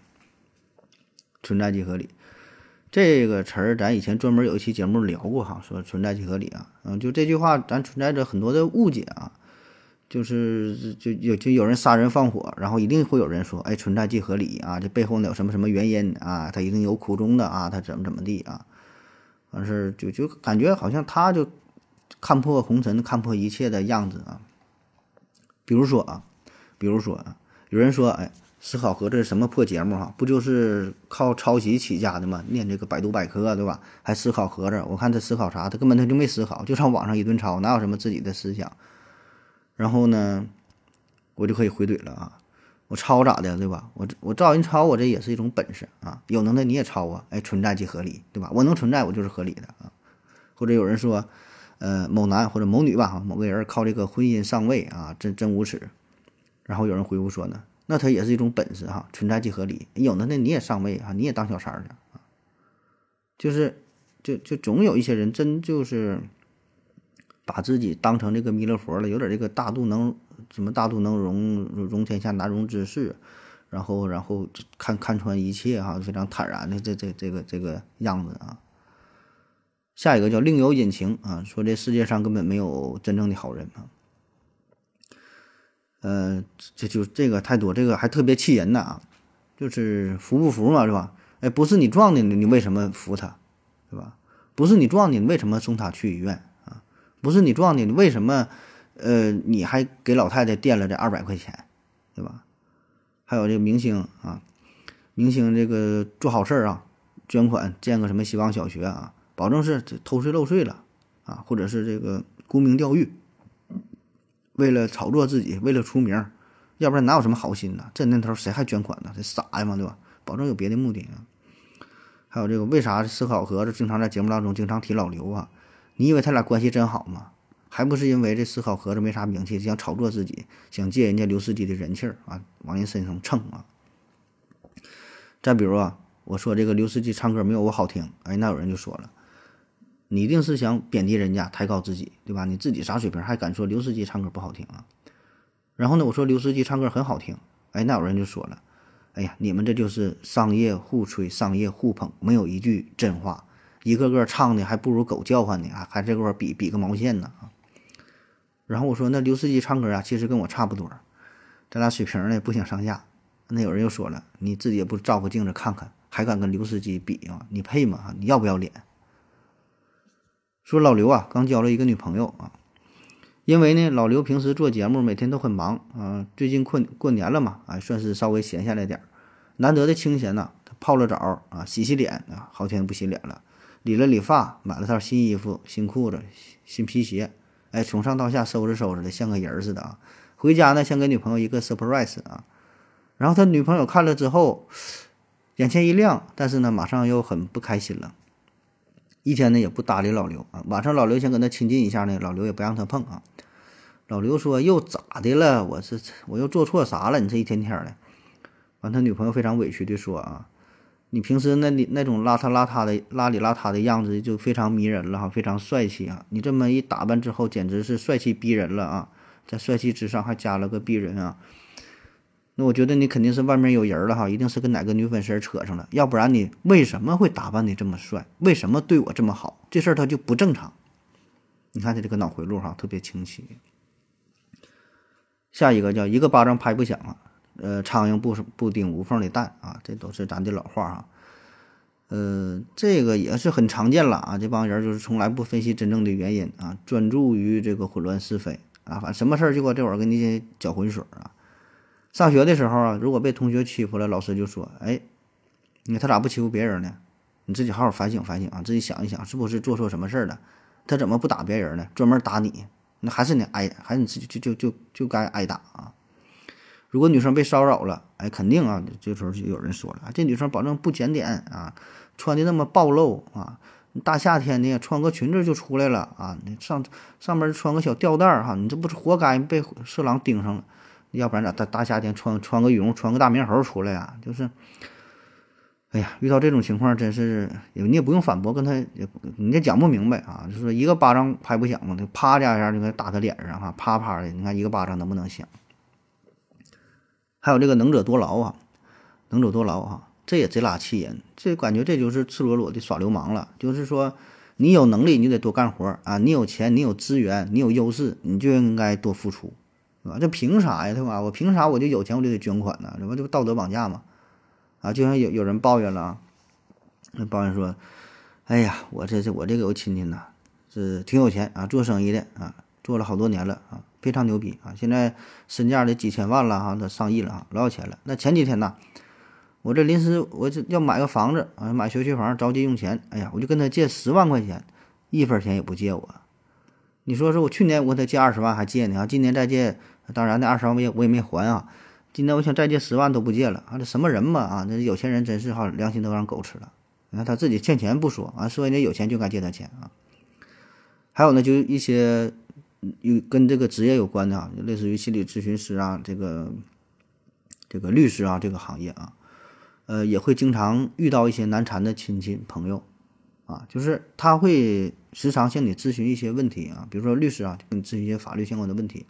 存在即合理这个词儿，咱以前专门有一期节目聊过哈，说存在即合理啊，嗯，就这句话，咱存在着很多的误解啊，就是就有就有人杀人放火，然后一定会有人说，哎，存在即合理啊，这背后呢有什么什么原因啊？他一定有苦衷的啊，他怎么怎么地啊？完事就就感觉好像他就看破红尘、看破一切的样子啊。比如说啊，比如说啊，有人说，哎，思考盒这是什么破节目哈？不就是靠抄袭起家的吗？念这个百度百科对吧？还思考盒子？我看他思考啥？他根本他就没思考，就上网上一顿抄，哪有什么自己的思想？然后呢，我就可以回怼了啊。我抄咋的，对吧？我我照人抄，我这也是一种本事啊！有能耐你也抄啊！哎，存在即合理，对吧？我能存在，我就是合理的啊！或者有人说，呃，某男或者某女吧，某个人靠这个婚姻上位啊，真真无耻。然后有人回复说呢，那他也是一种本事哈，存在即合理。有能耐你也上位啊，你也当小三儿去啊！就是，就就总有一些人真就是把自己当成这个弥勒佛了，有点这个大度能。什么大度能容容天下难容之事，然后然后看看穿一切哈，非常坦然的这这这个这个样子啊。下一个叫另有隐情啊，说这世界上根本没有真正的好人啊。呃，这就这个太多，这个还特别气人的啊，就是服不服嘛，是吧？哎，不是你撞的，你为什么扶他，对吧？不是你撞的，你为什么送他去医院啊？不是你撞的，你为什么？呃，你还给老太太垫了这二百块钱，对吧？还有这个明星啊，明星这个做好事儿啊，捐款建个什么希望小学啊，保证是偷税漏税了啊，或者是这个沽名钓誉，为了炒作自己，为了出名，要不然哪有什么好心呢？这年头谁还捐款呢？这傻呀嘛，对吧？保证有别的目的啊。还有这个，为啥思考盒子经常在节目当中经常提老刘啊？你以为他俩关系真好吗？还不是因为这思考盒子没啥名气，想炒作自己，想借人家刘司机的人气儿啊，往人身上蹭啊。再比如啊，我说这个刘司机唱歌没有我好听，哎，那有人就说了，你一定是想贬低人家，抬高自己，对吧？你自己啥水平，还敢说刘司机唱歌不好听啊？然后呢，我说刘司机唱歌很好听，哎，那有人就说了，哎呀，你们这就是商业互吹、商业互捧，没有一句真话，一个个唱的还不如狗叫唤呢，还还这块比比个毛线呢啊！然后我说那刘司机唱歌啊，其实跟我差不多，咱俩水平呢不相上下。那有人又说了，你自己也不照个镜子看看，还敢跟刘司机比啊？你配吗？你要不要脸？说老刘啊，刚交了一个女朋友啊，因为呢，老刘平时做节目每天都很忙啊，最近过过年了嘛，啊，算是稍微闲下来点儿，难得的清闲呐，他泡了澡啊，洗洗脸啊，好天不洗脸了，理了理发，买了套新衣服、新裤子、新皮鞋，哎，从上到下收拾收拾的，像个人似的啊。回家呢，先给女朋友一个 surprise 啊，然后他女朋友看了之后，眼前一亮，但是呢，马上又很不开心了。一天呢也不搭理老刘啊，晚上老刘想跟他亲近一下呢，老刘也不让他碰啊。老刘说又咋的了？我是我又做错啥了？你这一天天的。完，他女朋友非常委屈的说啊，你平时那里那种邋遢邋遢的、邋里邋遢的样子就非常迷人了哈，非常帅气啊。你这么一打扮之后，简直是帅气逼人了啊，在帅气之上还加了个逼人啊。那我觉得你肯定是外面有人了哈，一定是跟哪个女粉丝扯上了，要不然你为什么会打扮的这么帅？为什么对我这么好？这事儿他就不正常。你看他这个脑回路哈，特别清晰。下一个叫一个巴掌拍不响啊，呃，苍蝇不不叮无缝的蛋啊，这都是咱的老话哈。呃，这个也是很常见了啊，这帮人就是从来不分析真正的原因啊，专注于这个混乱是非啊，反正什么事儿就搁这会儿给你搅浑水啊。上学的时候啊，如果被同学欺负了，老师就说：“哎，你他咋不欺负别人呢？你自己好好反省反省啊，自己想一想，是不是做错什么事儿了？他怎么不打别人呢？专门打你，那还是你挨，还是你自己就就就就该挨打啊？如果女生被骚扰了，哎，肯定啊，这时候就有人说了，这女生保证不检点啊，穿的那么暴露啊，大夏天的穿个裙子就出来了啊，你上上面穿个小吊带儿哈，你这不是活该被色狼盯上了。”要不然咋大大夏天穿穿个羽绒穿个大棉猴出来呀？就是，哎呀，遇到这种情况真是，你也不用反驳，跟他也你也讲不明白啊。就说一个巴掌拍不响嘛，就啪家一下就给打他脸上哈，啪啪的，你看一个巴掌能不能响？还有这个能者多劳啊，能者多劳哈，这也贼拉气人，这感觉这就是赤裸裸的耍流氓了。就是说，你有能力你得多干活啊，你有钱你有资源你有优势，你就应该多付出。啊，这凭啥呀？对吧？我凭啥我就有钱我就得捐款呢？这不就道德绑架吗？啊，就像有有人抱怨了，那抱怨说：“哎呀，我这这我这个有亲戚呢，是挺有钱啊，做生意的啊，做了好多年了啊，非常牛逼啊，现在身价得几千万了哈，都上亿了啊，老有钱了。那前几天呢，我这临时我这要买个房子啊，买学区房，着急用钱，哎呀，我就跟他借十万块钱，一分钱也不借我。你说说我去年我给他借二十万还借呢啊，今年再借。”当然，那二十万我也我也没还啊。今天我想再借十万都不借了啊！这什么人嘛啊！那有钱人真是哈，良心都让狗吃了。你看他自己欠钱不说啊，说人家有钱就该借他钱啊。还有呢，就一些有跟这个职业有关的啊，类似于心理咨询师啊，这个这个律师啊，这个行业啊，呃，也会经常遇到一些难缠的亲戚朋友啊，就是他会时常向你咨询一些问题啊，比如说律师啊，跟你咨询一些法律相关的问题。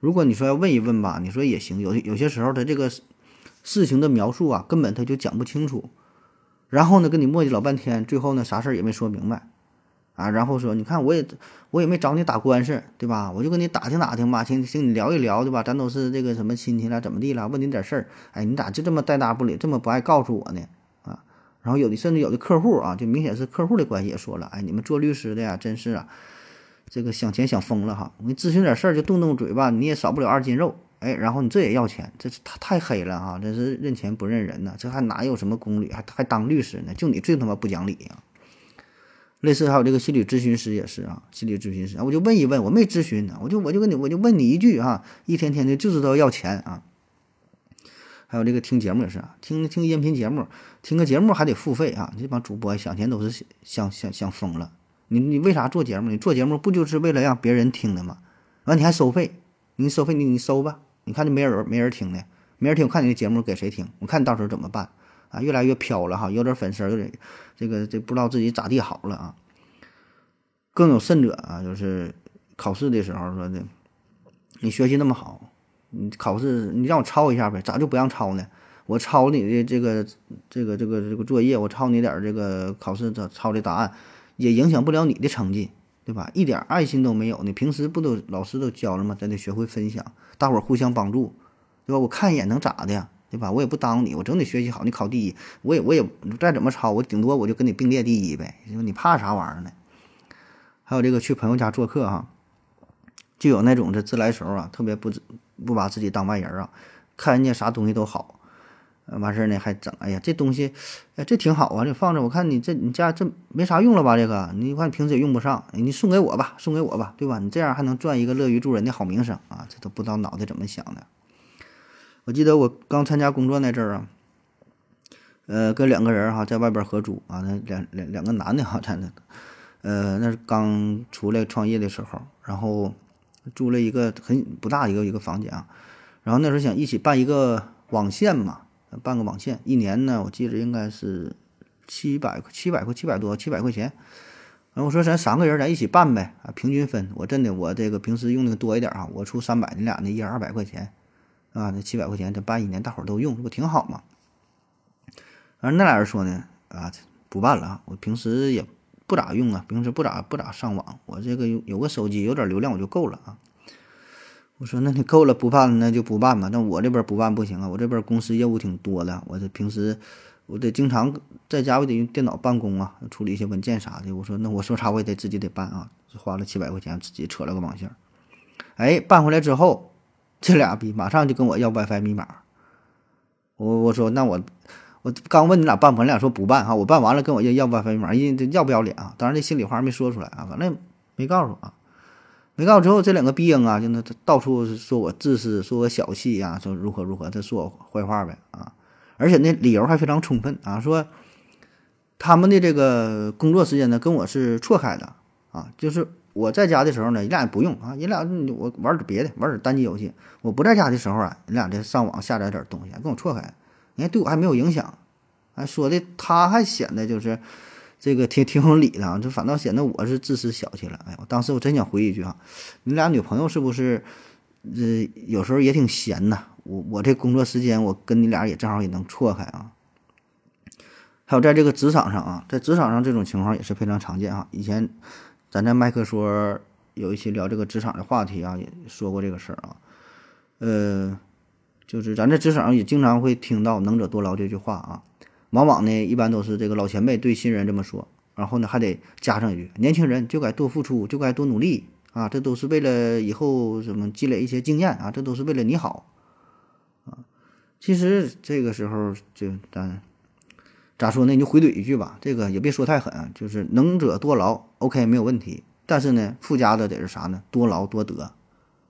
如果你说要问一问吧，你说也行。有有些时候他这个事情的描述啊，根本他就讲不清楚。然后呢，跟你磨叽老半天，最后呢，啥事儿也没说明白啊。然后说，你看我也我也没找你打官司，对吧？我就跟你打听打听吧，请请你聊一聊，对吧？咱都是这个什么亲戚了，怎么地了？问你点事儿，哎，你咋就这么带搭不理，这么不爱告诉我呢？啊。然后有的甚至有的客户啊，就明显是客户的关系也说了，哎，你们做律师的呀，真是啊。这个想钱想疯了哈！我给你咨询点事儿就动动嘴巴，你也少不了二斤肉，哎，然后你这也要钱，这是他太黑了哈！这是认钱不认人呐，这还哪有什么公理，还还当律师呢？就你最他妈不讲理呀！类似还有这个心理咨询师也是啊，心理咨询师，我就问一问，我没咨询呢，我就我就跟你我就问你一句哈，一天天的就知道要钱啊！还有这个听节目也是啊，听听音频节目，听个节目还得付费啊！这帮主播想钱都是想想想疯了。你你为啥做节目？你做节目不就是为了让别人听的吗？完你还收费？你收费你你收吧。你看这没人没人听的，没人听，我看你的节目给谁听？我看你到时候怎么办啊？越来越飘了哈，有点粉丝，有点这个这不知道自己咋地好了啊。更有甚者啊，就是考试的时候说的，你学习那么好，你考试你让我抄一下呗？咋就不让抄呢？我抄你的这个这个这个这个作业，我抄你点这个考试的抄的答案，也影响不了你的成绩，对吧？一点爱心都没有呢。平时不都老师都教了吗？咱得学会分享，大伙儿互相帮助，对吧？我看一眼能咋的呀？对吧？我也不耽误你，我整得学习好，你考第一，我也我也再怎么抄，我顶多我就跟你并列第一呗。你说你怕啥玩意儿呢？还有这个去朋友家做客哈，就有那种这自来熟啊，特别不不把自己当外人啊，看人家啥东西都好，完事儿呢还整，哎呀这东西，哎这挺好啊，这放着，我看你这你家这没啥用了吧？这个你看平时也用不上，你送给我吧，送给我吧，对吧？你这样还能赚一个乐于助人的好名声啊，这都不知道脑袋怎么想的。我记得我刚参加工作那阵儿啊，呃，跟两个人哈在外边合租啊，那两两两个男的哈在那，呃，那是刚出来创业的时候，然后租了一个很不大一个一个房间啊，然后那时候想一起办一个网线嘛，办个网线，一年呢我记着应该是七百七百块七百多七百块钱，然后我说咱三个人咱一起办呗啊，平均分，我真的我这个平时用的多一点啊，我出三百，你俩那一人二百块钱。啊，那七百块钱，这办一年，大伙儿都用，这不挺好吗？而那俩人说呢，啊，不办了，我平时也不咋用啊，平时不咋不咋上网，我这个有有个手机，有点流量我就够了啊。我说那你够了不办那就不办吧，但我这边不办不行啊，我这边公司业务挺多的，我这平时我得经常在家，我得用电脑办公啊，处理一些文件啥的。我说那我说啥我也得自己得办啊，花了七百块钱自己扯了个网线，哎，办回来之后。这俩逼马上就跟我要 WiFi 密码，我我说那我我刚问你俩办不？你俩说不办哈，我办完了跟我要要 WiFi 密码，人要不要脸啊？当然这心里话没说出来啊，反正没告诉啊，没告诉之后这两个逼应啊，就那到处说我自私，说我小气呀，说如何如何，他说我坏话呗啊，而且那理由还非常充分啊，说他们的这个工作时间呢跟我是错开的啊，就是。我在家的时候呢，你俩也不用啊，你俩我玩点别的，玩点单机游戏。我不在家的时候啊，你俩这上网下载点东西，跟我错开，你看对我还没有影响，还说的他还显得就是这个挺挺有理的，就反倒显得我是自私小气了。哎，我当时我真想回一句啊，你俩女朋友是不是呃有时候也挺闲呐？我我这工作时间我跟你俩也正好也能错开啊。还有在这个职场上啊，在职场上这种情况也是非常常见啊，以前。咱在麦克说有一期聊这个职场的话题啊，也说过这个事儿啊。呃，就是咱在职场上也经常会听到“能者多劳”这句话啊。往往呢，一般都是这个老前辈对新人这么说，然后呢还得加上一句：“年轻人就该多付出，就该多努力啊，这都是为了以后什么积累一些经验啊，这都是为了你好啊。”其实这个时候就咱。咋说呢？你就回怼一句吧，这个也别说太狠，就是能者多劳，OK 没有问题。但是呢，附加的得是啥呢？多劳多得，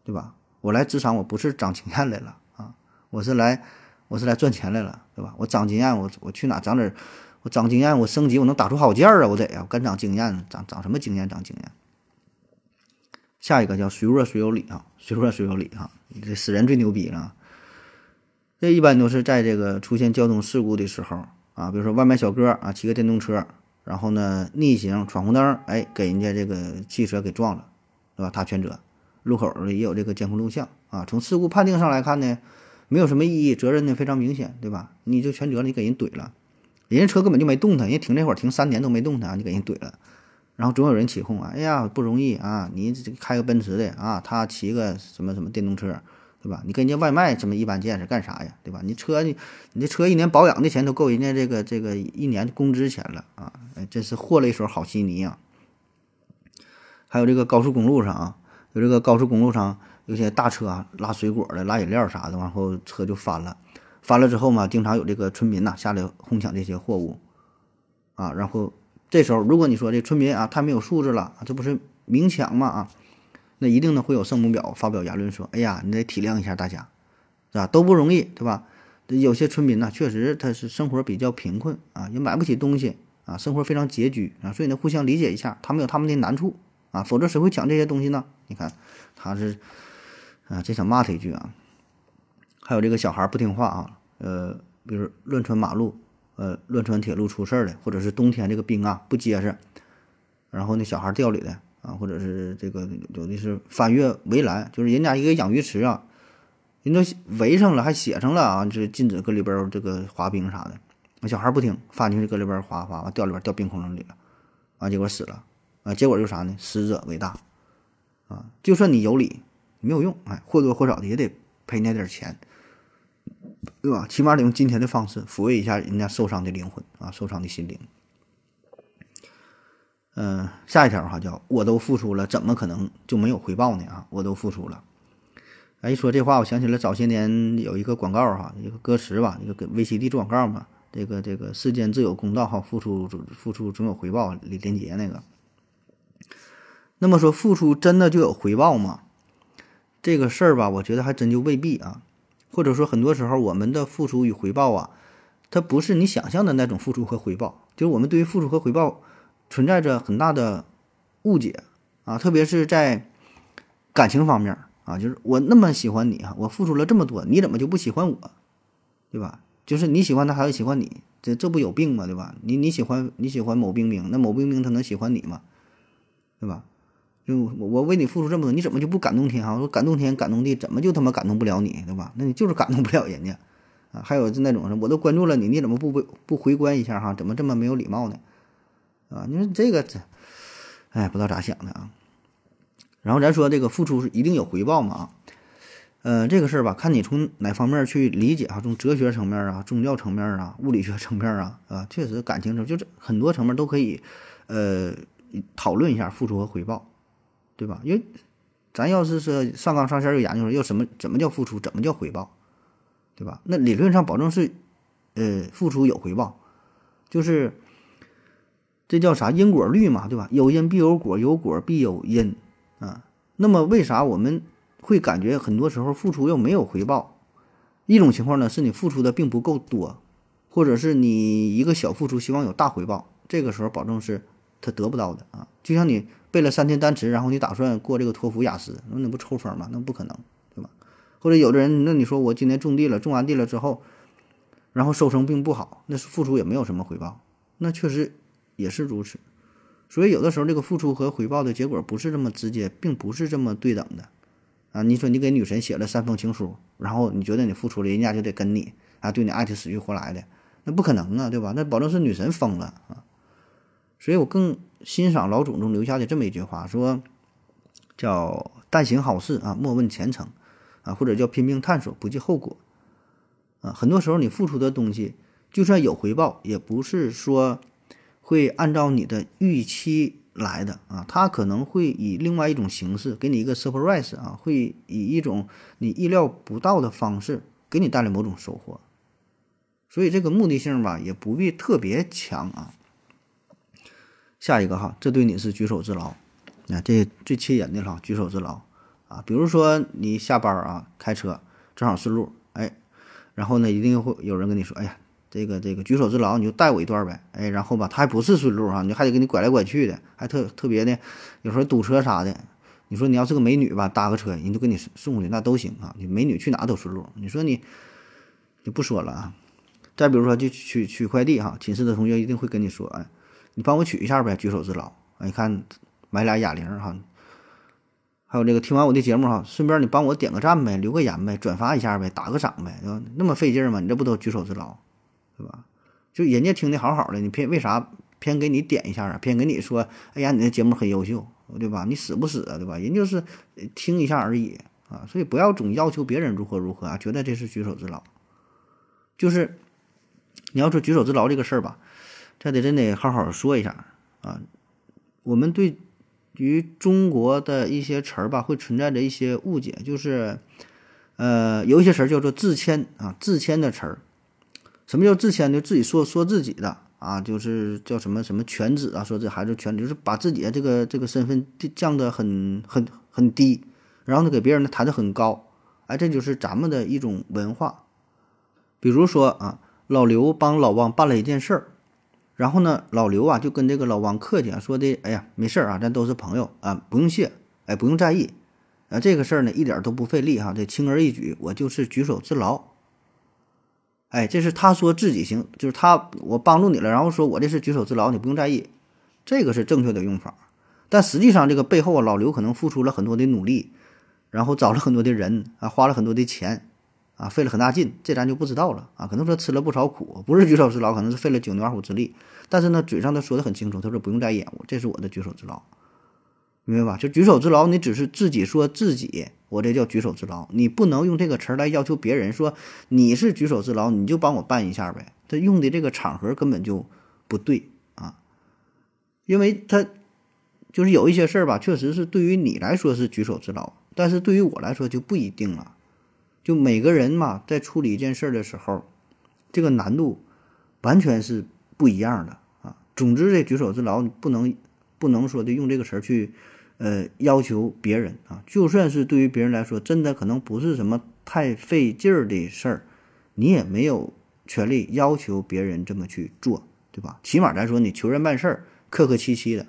对吧？我来职场，我不是长经验来了啊，我是来，我是来赚钱来了，对吧？我长经验，我我去哪长点？我长经验，我升级，我能打出好件儿啊！我得呀，干长经验，长长什么经验？长经验。下一个叫谁弱谁有理啊？谁弱谁有理啊？这死人最牛逼了。这一般都是在这个出现交通事故的时候。啊，比如说外卖小哥啊，骑个电动车，然后呢逆行闯红灯，哎，给人家这个汽车给撞了，对吧？他全责。路口也有这个监控录像啊。从事故判定上来看呢，没有什么意义，责任呢非常明显，对吧？你就全责，你给人怼了，人家车根本就没动弹，人家停那会儿停三年都没动弹，你给人怼了，然后总有人起哄啊，哎呀不容易啊，你开个奔驰的啊，他骑个什么什么电动车。对吧？你跟人家外卖这么一般见识干啥呀？对吧？你车你你这车一年保养的钱都够人家这个这个一年工资钱了啊！哎，真是和了一手好稀泥啊！还有这个高速公路上啊，有这个高速公路上有些大车啊拉水果的、拉饮料啥的，然后车就翻了。翻了之后嘛，经常有这个村民呐下来哄抢这些货物啊。然后这时候，如果你说这村民啊太没有素质了，这不是明抢嘛？啊！那一定呢会有圣母婊发表言论说：“哎呀，你得体谅一下大家，是吧？都不容易，对吧？有些村民呢，确实他是生活比较贫困啊，也买不起东西啊，生活非常拮据啊，所以呢，互相理解一下，他们有他们的难处啊，否则谁会抢这些东西呢？你看，他是啊，真想骂他一句啊。还有这个小孩不听话啊，呃，比如乱穿马路，呃，乱穿铁路出事儿了，或者是冬天这个冰啊不结实，然后那小孩掉里了。”啊，或者是这个有的是翻越围栏，就是人家一个养鱼池啊，人都围上了，还写上了啊，这禁止搁里边这个滑冰啥的。那小孩不听，放进去搁里边滑滑，完掉里边掉冰窟窿里了，啊，结果死了，啊，结果就啥呢？死者为大，啊，就算你有理，没有用，哎，或多或少的也得赔那点钱，对吧？起码得用今天的方式抚慰一下人家受伤的灵魂啊，受伤的心灵。嗯、下一条哈叫我都付出了，怎么可能就没有回报呢？啊，我都付出了。哎，一说这话，我想起了早些年有一个广告哈，一个歌词吧，一个跟 VCD 做广告嘛，这个这个世间自有公道哈，付出付出总有回报，李连杰那个。那么说，付出真的就有回报吗？这个事儿吧，我觉得还真就未必啊。或者说，很多时候我们的付出与回报啊，它不是你想象的那种付出和回报，就是我们对于付出和回报存在着很大的误解啊，特别是在感情方面啊，就是我那么喜欢你啊，我付出了这么多，你怎么就不喜欢我，对吧？就是你喜欢他，他就喜欢你，这这不有病吗？对吧？你你喜欢你喜欢某冰冰，那某冰冰他能喜欢你吗？对吧？就我我为你付出这么多，你怎么就不感动天啊？我说感动天感动地，怎么就他妈感动不了你，对吧？那你就是感动不了人家啊！还有就那种我都关注了你，你怎么不不不回关一下哈？怎么这么没有礼貌呢？啊，你说这个这，哎，不知道咋想的啊。然后咱说这个付出是一定有回报嘛啊？呃，这个事儿吧，看你从哪方面去理解啊，从哲学层面啊、宗教层面啊、物理学层面啊，啊，确实感情层就是很多层面都可以，呃，讨论一下付出和回报，对吧？因为咱要是说上纲上线又研究说要什么怎么叫付出，怎么叫回报，对吧？那理论上保证是，呃，付出有回报，就是这叫啥因果律嘛，对吧？有因必有果，有果必有因啊。那么为啥我们会感觉很多时候付出又没有回报？一种情况呢，是你付出的并不够多，或者是你一个小付出希望有大回报，这个时候保证是他得不到的啊。就像你背了三天单词，然后你打算过这个托福、雅思，那你不抽风吗？那不可能，对吧？或者有的人，那你说我今年种地了，种完地了之后，然后收成并不好，那是付出也没有什么回报，那确实也是如此。所以有的时候这个付出和回报的结果不是这么直接，并不是这么对等的。啊，你说你给女神写了三封情书，然后你觉得你付出了，人家就得跟你啊，对你爱的死去活来的，那不可能啊，对吧？那保证是女神疯了啊。所以我更欣赏老祖宗留下的这么一句话，说叫“但行好事啊，莫问前程”，啊，或者叫“拼命探索，不计后果”。啊，很多时候你付出的东西，就算有回报，也不是说会按照你的预期。来的啊，他可能会以另外一种形式给你一个 surprise 啊，会以一种你意料不到的方式给你带来某种收获，所以这个目的性吧也不必特别强啊。下一个哈，这对你是举手之劳，啊，这最气人的了，举手之劳啊。比如说你下班啊，开车正好顺路，哎，然后呢，一定会有人跟你说，哎呀。这个这个举手之劳，你就带我一段呗，哎，然后吧，他还不是顺路哈，你还得给你拐来拐去的，还特特别的，有时候堵车啥的。你说你要是个美女吧，搭个车，人都给你送过去，那都行啊。你美女去哪都顺路。你说你就不说了啊。再比如说，就取取快递哈，寝室的同学一定会跟你说，哎，你帮我取一下呗，举手之劳。哎，你看买俩哑铃哈，还有这个听完我的节目哈，顺便你帮我点个赞呗，留个言呗，转发一下呗，打个赏呗，那么费劲吗？你这不都举手之劳？对吧？就人家听的好好的，你偏为啥偏给你点一下啊？偏给你说，哎呀，你的节目很优秀，对吧？你死不死啊？对吧？人就是听一下而已啊，所以不要总要求别人如何如何啊，觉得这是举手之劳。就是你要说举手之劳这个事儿吧，这得真得好好说一下啊。我们对于中国的一些词儿吧，会存在着一些误解，就是呃，有一些词儿叫做自谦啊，自谦的词儿。什么叫自谦呢？自己说说自己的啊，就是叫什么什么犬子啊，说这孩子犬子，就是把自己的这个这个身份降得很很很低，然后呢给别人呢抬得很高，哎，这就是咱们的一种文化。比如说啊，老刘帮老王办了一件事儿，然后呢老刘啊就跟这个老王客气啊，说的，哎呀没事儿啊，咱都是朋友啊，不用谢，哎不用在意，啊这个事儿呢一点都不费力哈，这轻而易举，我就是举手之劳。哎，这是他说自己行，就是他我帮助你了，然后说我这是举手之劳，你不用在意，这个是正确的用法。但实际上这个背后啊，老刘可能付出了很多的努力，然后找了很多的人啊，花了很多的钱啊，费了很大劲，这咱就不知道了啊。可能说吃了不少苦，不是举手之劳，可能是费了九牛二虎之力。但是呢，嘴上他说的很清楚，他说不用再演我，这是我的举手之劳，明白吧？就举手之劳，你只是自己说自己，我这叫举手之劳，你不能用这个词儿来要求别人说你是举手之劳，你就帮我办一下呗。他用的这个场合根本就不对啊，因为他就是有一些事儿吧，确实是对于你来说是举手之劳，但是对于我来说就不一定了。就每个人嘛，在处理一件事儿的时候，这个难度完全是不一样的啊。总之，这举手之劳，你不能不能说的用这个词儿去呃要求别人啊。就算是对于别人来说，真的可能不是什么太费劲儿的事儿，你也没有权利要求别人这么去做，对吧？起码来说，你求人办事儿，客客气气的。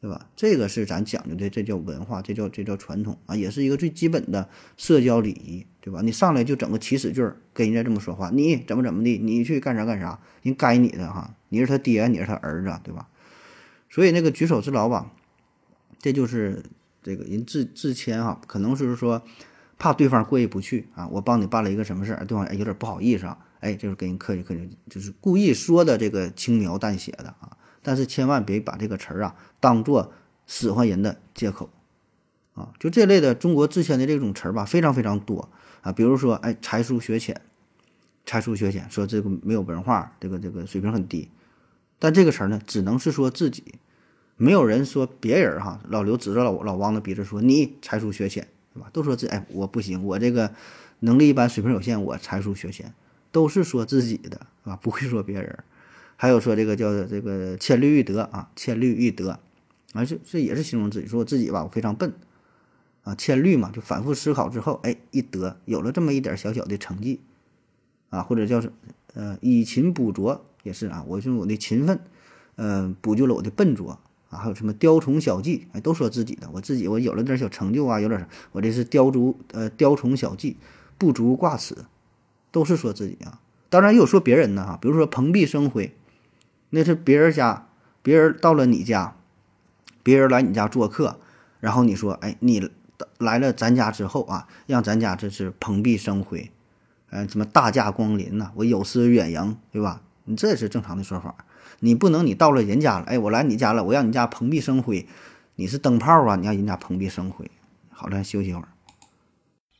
对吧？这个是咱讲究的，这叫文化，这叫这叫传统啊，也是一个最基本的社交礼仪，对吧？你上来就整个起始句儿跟人家这么说话，你怎么怎么的，你去干啥干啥，人该你的哈，你是他爹，你是他儿子，对吧？所以那个举手之劳吧，这就是这个人自自谦哈，可能是说怕对方过意不去啊，我帮你办了一个什么事儿，对方有点不好意思啊，哎，就是跟人客气客气，就是故意说的这个轻描淡写的啊。但是千万别把这个词儿啊当做使唤人的借口，啊，就这类的中国自谦的这种词儿吧，非常非常多啊。比如说，哎，才疏学浅，才疏学浅，说这个没有文化，这个这个水平很低。但这个词儿呢，只能是说自己，没有人说别人哈。老刘指着老老王的鼻子说：“你才疏学浅，对吧？”都说这哎，我不行，我这个能力一般，水平有限，我才疏学浅，都是说自己的，啊，不会说别人。还有说这个叫这个千虑一得啊，千虑一得，啊这这也是形容自己，说我自己吧，我非常笨，啊千虑嘛，就反复思考之后，哎一得有了这么一点小小的成绩，啊或者叫是呃以勤补拙也是啊，我用我的勤奋，呃补救了我的笨拙啊，还有什么雕虫小技，哎都说自己的，我自己我有了点小成就啊，有点我这是雕足呃雕虫小技，不足挂齿，都是说自己啊，当然也有说别人的哈，比如说蓬荜生辉。那是别人家，别人到了你家，别人来你家做客，然后你说，哎，你来了咱家之后啊，让咱家这是蓬荜生辉，嗯，什么大驾光临呐，我有失远迎，对吧？你这是正常的说法，你不能你到了人家了，哎，我来你家了，我让你家蓬荜生辉，你是灯泡啊，你让人家蓬荜生辉。好了，休息会儿。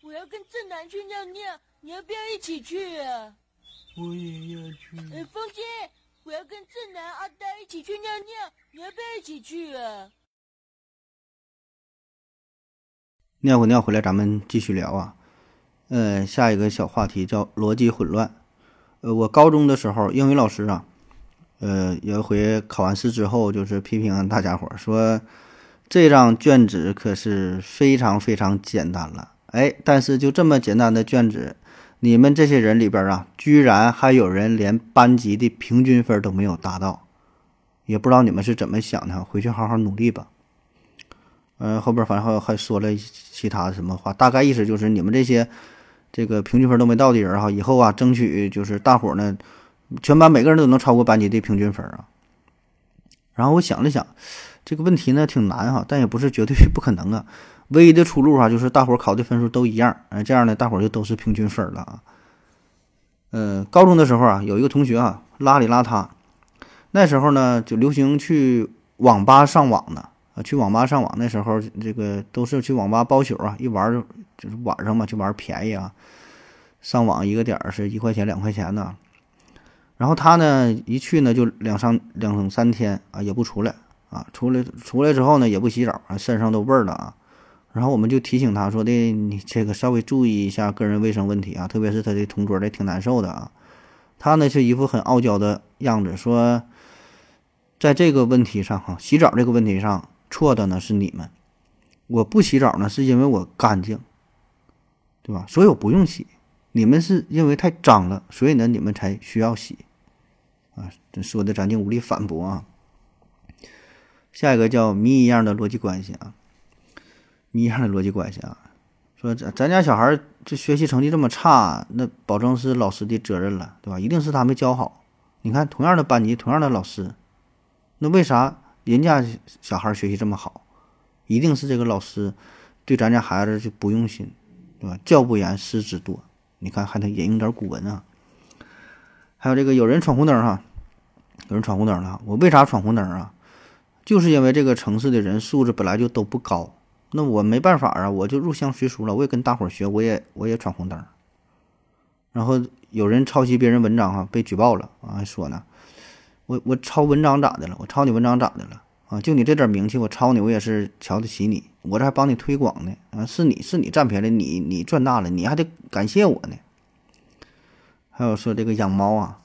我要跟正南去尿尿，你要不要一起去啊？我也要去。哎，风心。我要跟正南、阿呆一起去尿尿，你要不要一起去啊？尿过尿回来，咱们继续聊啊。呃，下一个小话题叫逻辑混乱。呃，我高中的时候，英语老师啊，呃，有一回考完试之后，就是批评大家伙说，这张卷子可是非常非常简单了。哎，但是就这么简单的卷子。你们这些人里边啊，居然还有人连班级的平均分都没有达到，也不知道你们是怎么想的。回去好好努力吧。嗯，后边反正还还说了其他什么话，大概意思就是你们这些这个平均分都没到的人哈，以后啊，争取就是大伙呢，全班每个人都能超过班级的平均分啊。然后我想了想，这个问题呢挺难哈，但也不是绝对不可能啊。唯一的出路哈，就是大伙考的分数都一样，哎，这样呢，大伙就都是平均分了啊。嗯，高中的时候啊，有一个同学啊，邋里邋遢，那时候呢，就流行去网吧上网呢，啊，去网吧上网，那时候这个都是去网吧包宿啊，一玩就就是晚上嘛，就玩便宜啊，上网一个点儿是一块钱两块钱呢。然后他呢，一去呢就两三两三天啊，也不出来啊，出来出来之后呢，也不洗澡啊，身上都味儿了啊。然后我们就提醒他说的，你这个稍微注意一下个人卫生问题啊，特别是他的同桌的挺难受的啊。他呢是一副很傲娇的样子，说在这个问题上哈，洗澡这个问题上错的呢是你们，我不洗澡呢是因为我干净，对吧？所以我不用洗，你们是因为太脏了，所以呢你们才需要洗啊。这说的咱就无力反驳啊。下一个叫谜一样的逻辑关系啊。谜一样的逻辑关系啊，说咱咱家小孩这学习成绩这么差，那保证是老师的责任了，对吧？一定是他没教好。你看，同样的班级，同样的老师，那为啥人家小孩学习这么好？一定是这个老师对咱家孩子就不用心，对吧？教不严，师之惰你看还能引用点古文啊。还有这个有人闯红灯哈，有人闯红灯了，我为啥闯红灯啊？就是因为这个城市的人素质本来就都不高，那我没办法啊，我就入乡随俗了，我也跟大伙儿学，我也我也闯红灯。然后有人抄袭别人文章哈，被举报了啊，还说呢，我我抄文章咋的了？我抄你文章咋的了？啊，就你这点名气，我抄你，我也是瞧得起你，我这还帮你推广呢啊，是你是你占便宜，你你赚大了，你还得感谢我呢。还有说这个养猫啊，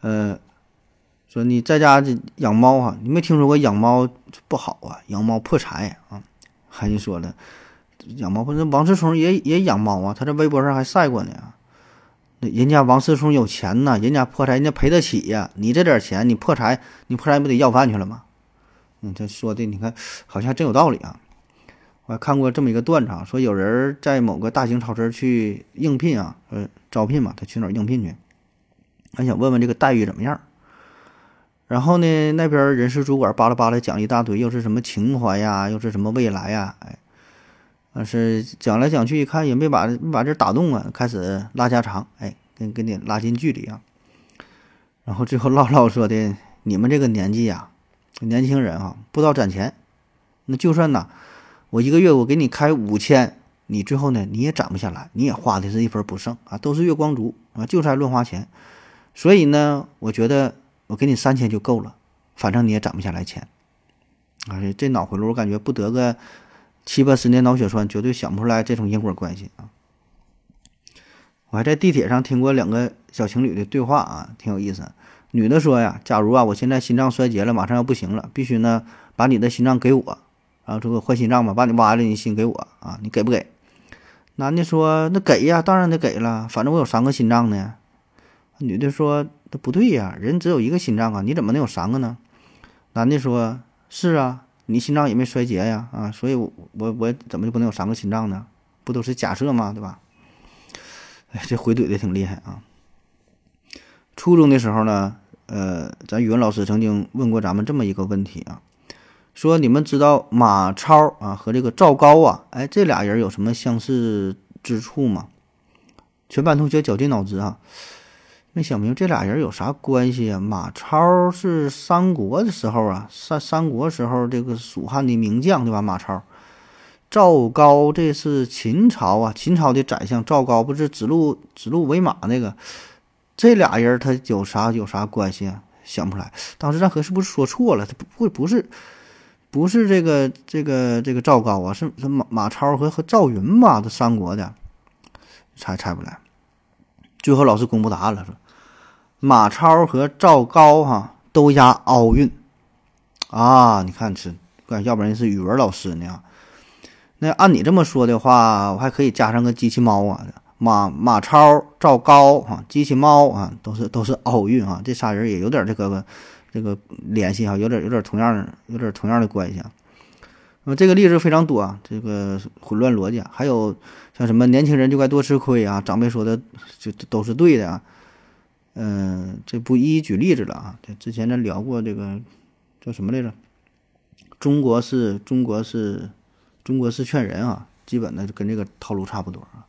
呃。说你在家养猫哈，你没听说过养猫不好啊？养猫破财啊！还你说了，养猫不是王思聪也也养猫啊？他在微博上还晒过呢。那人家王思聪有钱呐，人家破财人家赔得起呀。你这点钱你破财，你破财不得要饭去了吗？嗯，他说的你看好像真有道理啊。我还看过这么一个段子啊，说有人在某个大型超市去应聘啊，呃，招聘嘛，他去哪儿应聘去？还想问问这个待遇怎么样。然后呢，那边人事主管巴拉巴拉讲一大堆，又是什么情怀呀，又是什么未来呀，哎，但是讲来讲去，一看也没把没把这打动啊，开始拉家常，哎，跟跟你拉近距离啊。然后最后唠唠说的，你们这个年纪呀，年轻人啊，不知道攒钱，那就算呐，我一个月我给你开五千，你最后呢你也攒不下来，你也花的是一分不剩啊，都是月光族啊，就在乱花钱。所以呢，我觉得。我给你三千就够了，反正你也攒不下来钱。啊，这脑回路我感觉不得个七八十年脑血栓，绝对想不出来这种因果关系啊！我还在地铁上听过两个小情侣的对话啊，挺有意思。女的说呀：“假如啊，我现在心脏衰竭了，马上要不行了，必须呢把你的心脏给我，然后这个换心脏吧，把你挖了，你心给我啊，你给不给？”男的说：“那给呀，当然得给了，反正我有三个心脏呢。”女的说。那不对呀，人只有一个心脏啊，你怎么能有三个呢？男的说：“是啊，你心脏也没衰竭呀，啊，所以我我我怎么就不能有三个心脏呢？不都是假设吗？对吧？” <laughs> 哎，这回怼的挺厉害啊。初中的时候呢，呃，咱语文老师曾经问过咱们这么一个问题啊，说你们知道马超啊和这个赵高啊，哎，这俩人有什么相似之处吗？全班同学绞尽脑汁啊。没想明白这俩人有啥关系啊？马超是三国的时候啊，三三国时候这个蜀汉的名将，对吧？马超，赵高这是秦朝啊，秦朝的宰相赵高不是指鹿指鹿为马那个？这俩人他有啥有啥关系啊？想不出来。当时咱和是不是说错了？他不会不是不是这个这个这个赵高啊？是是马马超和和赵云吧？这三国的，猜猜不来。最后老师公布答案了，说。马超和赵高哈都押奥运啊！你看是，要不然是语文老师呢。那按你这么说的话，我还可以加上个机器猫啊。马马超、赵高哈，机器猫啊，都是都是奥运啊。这仨人也有点这个这个联系哈，有点有点同样有点同样的关系啊。那么这个例子非常多啊，这个混乱逻辑，还有像什么年轻人就该多吃亏啊，长辈说的就都是对的啊。嗯，这不一一举例子了啊。这之前咱聊过这个叫什么来着？中国是中国是中国是劝人啊，基本的跟这个套路差不多啊。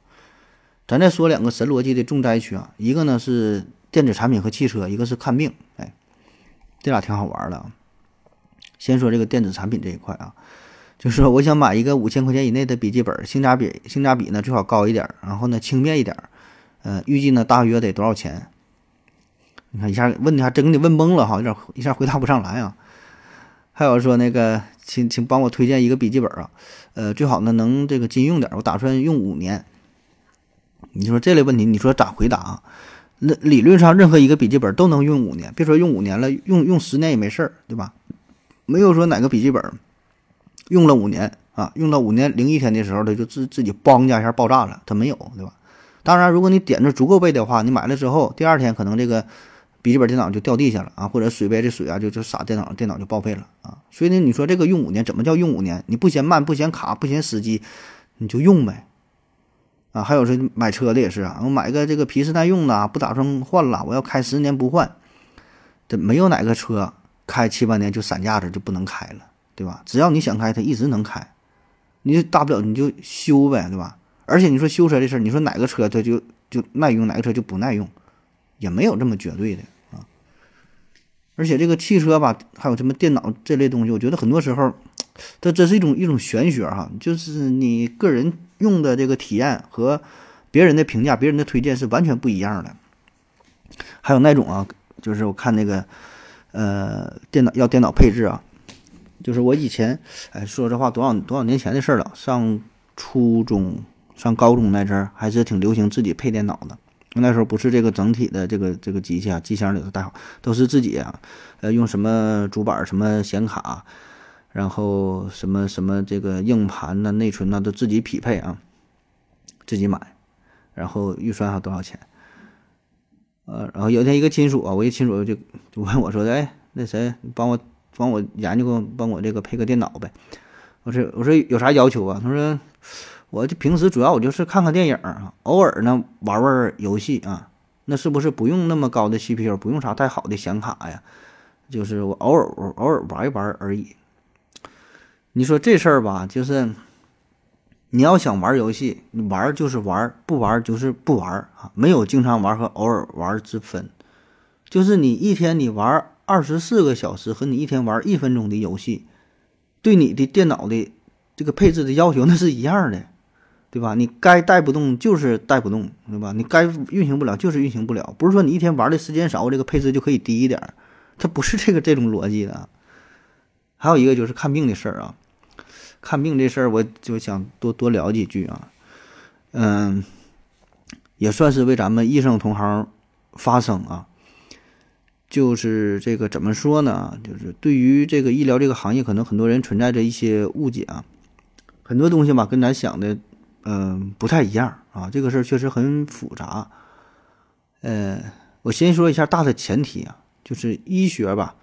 咱再说两个神逻辑的重灾区啊，一个呢是电子产品和汽车，一个是看病。哎，这俩挺好玩的啊。先说这个电子产品这一块啊，就是说我想买一个五千块钱以内的笔记本，性价比性价比呢最好高一点，然后呢轻便一点，呃，预计呢大约得多少钱？你看一下问题还真给你问懵了哈，有点一下回答不上来啊。还有说那个，请请帮我推荐一个笔记本啊，呃，最好呢能这个经用点，我打算用五年。你说这类问题，你说咋回答啊？那理论上任何一个笔记本都能用五年，别说用五年了，用用十年也没事儿，对吧？没有说哪个笔记本用了五年啊，用到五年零一天的时候，它就自自己邦一下爆炸了，它没有，对吧？当然，如果你点子足够背的话，你买了之后，第二天可能这个。笔记本电脑就掉地下了啊，或者水杯这水啊就就洒电脑，电脑就报废了啊。所以呢，你说这个用五年，怎么叫用五年？你不嫌慢，不嫌卡，不嫌死机，你就用呗。啊，还有说买车的也是啊，我买个这个皮实耐用的，不打算换了，我要开十年不换。这没有哪个车开七八年就散架子就不能开了，对吧？只要你想开，它一直能开。你大不了你就修呗，对吧？而且你说修车这事儿，你说哪个车它就就耐用，哪个车就不耐用，也没有这么绝对的啊。而且这个汽车吧，还有什么电脑这类东西，我觉得很多时候，它这是一种一种玄学哈，就是你个人用的这个体验和别人的评价、别人的推荐是完全不一样的。还有那种啊，就是我看那个呃电脑要电脑配置啊，就是我以前哎说这话多少多少年前的事了，上初中。上高中那阵儿还是挺流行自己配电脑的，那时候不是这个整体的这个这个机器啊，机箱里头带好，都是自己啊，呃，用什么主板、什么显卡，然后什么什么这个硬盘呐、内存呐，都自己匹配啊，自己买，然后预算还多少钱？呃，然后有一天一个亲属啊，我一亲属就就问我说：“哎，那谁帮我帮我研究帮我这个配个电脑呗？”我说：“我说有啥要求啊？”他说。我就平时主要我就是看看电影啊，偶尔呢玩玩游戏啊，那是不是不用那么高的 CPU，不用啥太好的显卡呀？就是我偶尔偶尔玩一玩而已。你说这事儿吧，就是你要想玩游戏，你玩就是玩，不玩就是不玩啊，没有经常玩和偶尔玩之分。就是你一天你玩二十四个小时和你一天玩一分钟的游戏，对你的电脑的这个配置的要求那是一样的。对吧？你该带不动就是带不动，对吧？你该运行不了就是运行不了，不是说你一天玩的时间少，这个配置就可以低一点儿，它不是这个这种逻辑的。还有一个就是看病的事儿啊，看病这事儿我就想多多聊几句啊，嗯，也算是为咱们医生同行发声啊。就是这个怎么说呢？就是对于这个医疗这个行业，可能很多人存在着一些误解啊，很多东西吧跟咱想的。嗯，不太一样啊，这个事儿确实很复杂。呃，我先说一下大的前提啊，就是医学吧。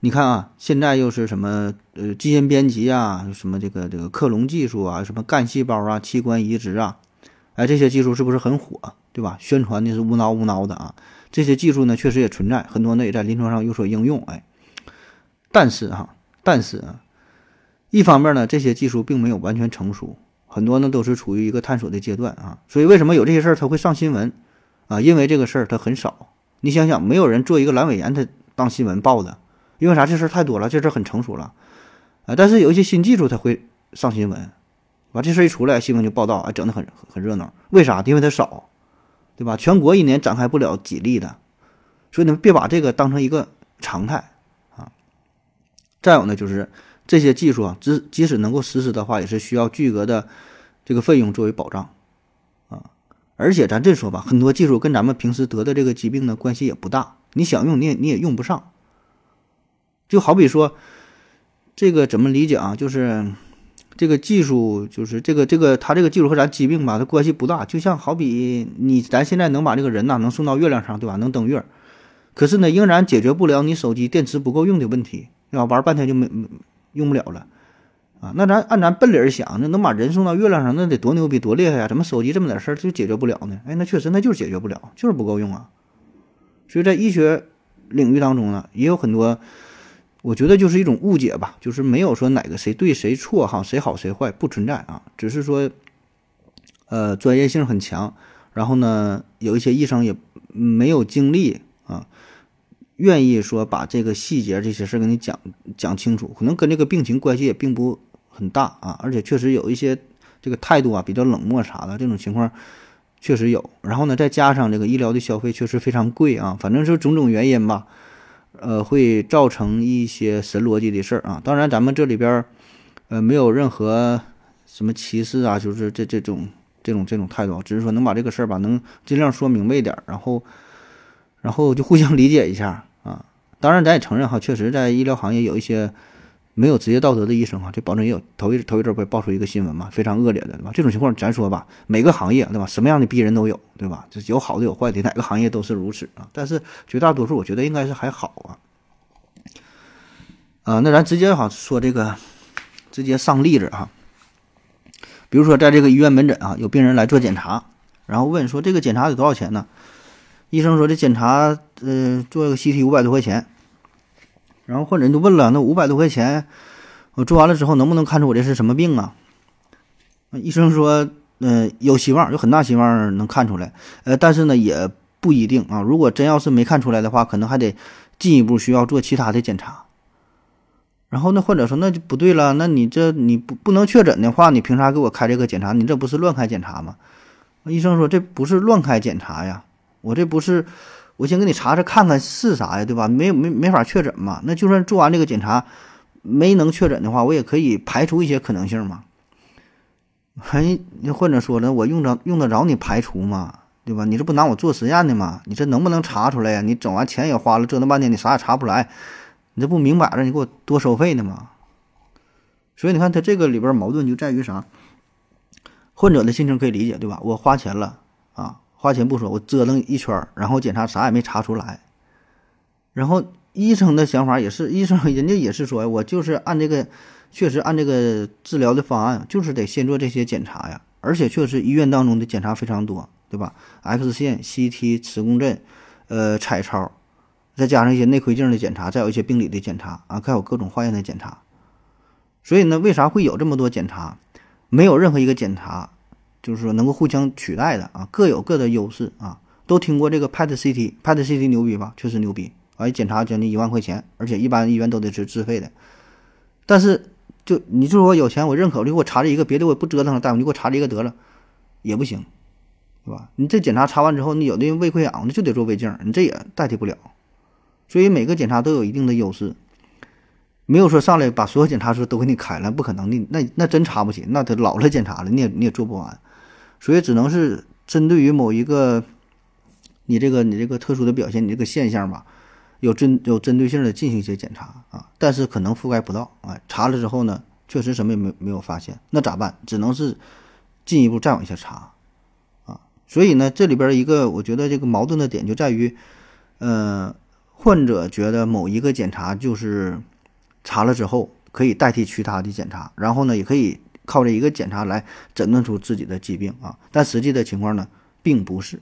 你看啊，现在又是什么呃基因编辑啊，什么这个这个克隆技术啊，什么干细胞啊，器官移植啊，哎，这些技术是不是很火，对吧？宣传的是无脑无脑的啊。这些技术呢，确实也存在，很多呢也在临床上有所应用。哎，但是哈，但是啊，一方面呢，这些技术并没有完全成熟。很多呢都是处于一个探索的阶段啊，所以为什么有这些事儿它会上新闻啊？因为这个事儿它很少。你想想，没有人做一个阑尾炎它当新闻报的，因为啥？这事儿太多了，这事儿很成熟了啊。但是有一些新技术它会上新闻，完这事一出来，新闻就报道啊，整的很很热闹。为啥？因为它少，对吧？全国一年展开不了几例的，所以你们别把这个当成一个常态啊。再有呢，就是。这些技术啊，即即使能够实施的话，也是需要巨额的这个费用作为保障啊。而且咱这说吧，很多技术跟咱们平时得的这个疾病呢关系也不大，你想用你也你也用不上。就好比说，这个怎么理解啊？就是这个技术，就是这个这个它这个技术和咱疾病吧，它关系不大。就像好比你咱现在能把这个人呐能送到月亮上，对吧？能登月，可是呢，仍然解决不了你手机电池不够用的问题，对吧？玩半天就没。用不了了，啊，那咱按咱本理儿想，那能把人送到月亮上，那得多牛逼多厉害呀！怎么手机这么点事儿就解决不了呢？哎，那确实那就是解决不了，就是不够用啊。所以在医学领域当中呢，也有很多，我觉得就是一种误解吧，就是没有说哪个谁对谁错哈，谁好谁坏不存在啊，只是说，呃，专业性很强，然后呢，有一些医生也没有精力啊。愿意说把这个细节这些事给你讲讲清楚，可能跟这个病情关系也并不很大啊，而且确实有一些这个态度啊比较冷漠啥的这种情况确实有。然后呢，再加上这个医疗的消费确实非常贵啊，反正是种种原因吧，呃，会造成一些神逻辑的事儿啊。当然，咱们这里边呃没有任何什么歧视啊，就是这这种这种这种态度，只是说能把这个事儿吧能尽量说明白一点，然后。然后就互相 <laughs> 理解一下啊，当然咱也承认哈，确实在医疗行业有一些没有职业道德的医生啊，这保证也有。头一头一阵被爆出一个新闻嘛，非常恶劣的，对吧？这种情况咱说吧，每个行业对吧，什么样的逼人都有，对吧？就有好的有坏的，哪个行业都是如此啊。但是绝大多数我觉得应该是还好啊。啊，那咱直接哈说这个，直接上例子哈。比如说在这个医院门诊啊，有病人来做检查，然后问说这个检查得多少钱呢？医生说：“这检查，呃，做个 CT 五百多块钱。”然后患者就问了：“那五百多块钱，我做完了之后能不能看出我这是什么病啊？”医生说：“嗯、有希望，有很大希望能看出来。呃，但是呢，也不一定啊。如果真要是没看出来的话，可能还得进一步需要做其他的检查。然后那患者说那就不对了，那你这你不不能确诊的话，你凭啥给我开这个检查？你这不是乱开检查吗？医生说这不是乱开检查呀，我这不是，我先给你查查看看是啥呀，对吧？没没没法确诊嘛。那就算做完这个检查没能确诊的话，我也可以排除一些可能性嘛。还那患者说了，我用着用得着你排除吗？对吧？你这不拿我做实验的吗？你这能不能查出来呀？你整完钱也花了，折腾半天你啥也查不出来，你这不明摆着你给我多收费呢吗？所以你看他这个里边矛盾就在于啥？患者的心情可以理解，对吧？我花钱了，花钱不说，我折腾一圈儿，然后检查啥也没查出来。然后医生的想法也是，医生 <laughs> 人家也是说，我就是按这个，确实按这个治疗的方案，就是得先做这些检查呀。而且确实医院当中的检查非常多，对吧？X 线、CT、磁共振，呃，彩超，再加上一些内窥镜的检查，再有一些病理的检查啊，还有各种化验的检查。所以呢，为啥会有这么多检查？没有任何一个检查就是说能够互相取代的啊，各有各的优势啊。都听过这个 PET CT，PET CT 牛逼吧？确实牛逼，啊，一检查将近一万块钱，而且一般医院都得是自费的。但是就你就说有钱，我认可，你给我查这一个，别的我不折腾了，大夫你给我查这一个得了，也不行，对吧？你这检查查完之后，你有的人胃溃疡，那就得做胃镜，你这也代替不了。所以每个检查都有一定的优势。没有说上来把所有检查书都给你开了，不可能的，那那真查不起，那他老了检查了，你也你也做不完，所以只能是针对于某一个你这个你这个特殊的表现，你这个现象吧，有针有针对性的进行一些检查啊，但是可能覆盖不到啊，查了之后呢，确实什么也没没有发现，那咋办？只能是进一步再往下查啊，所以呢，这里边一个我觉得这个矛盾的点就在于，呃，患者觉得某一个检查就是。查了之后可以代替其他的检查，然后呢，也可以靠这一个检查来诊断出自己的疾病啊。但实际的情况呢，并不是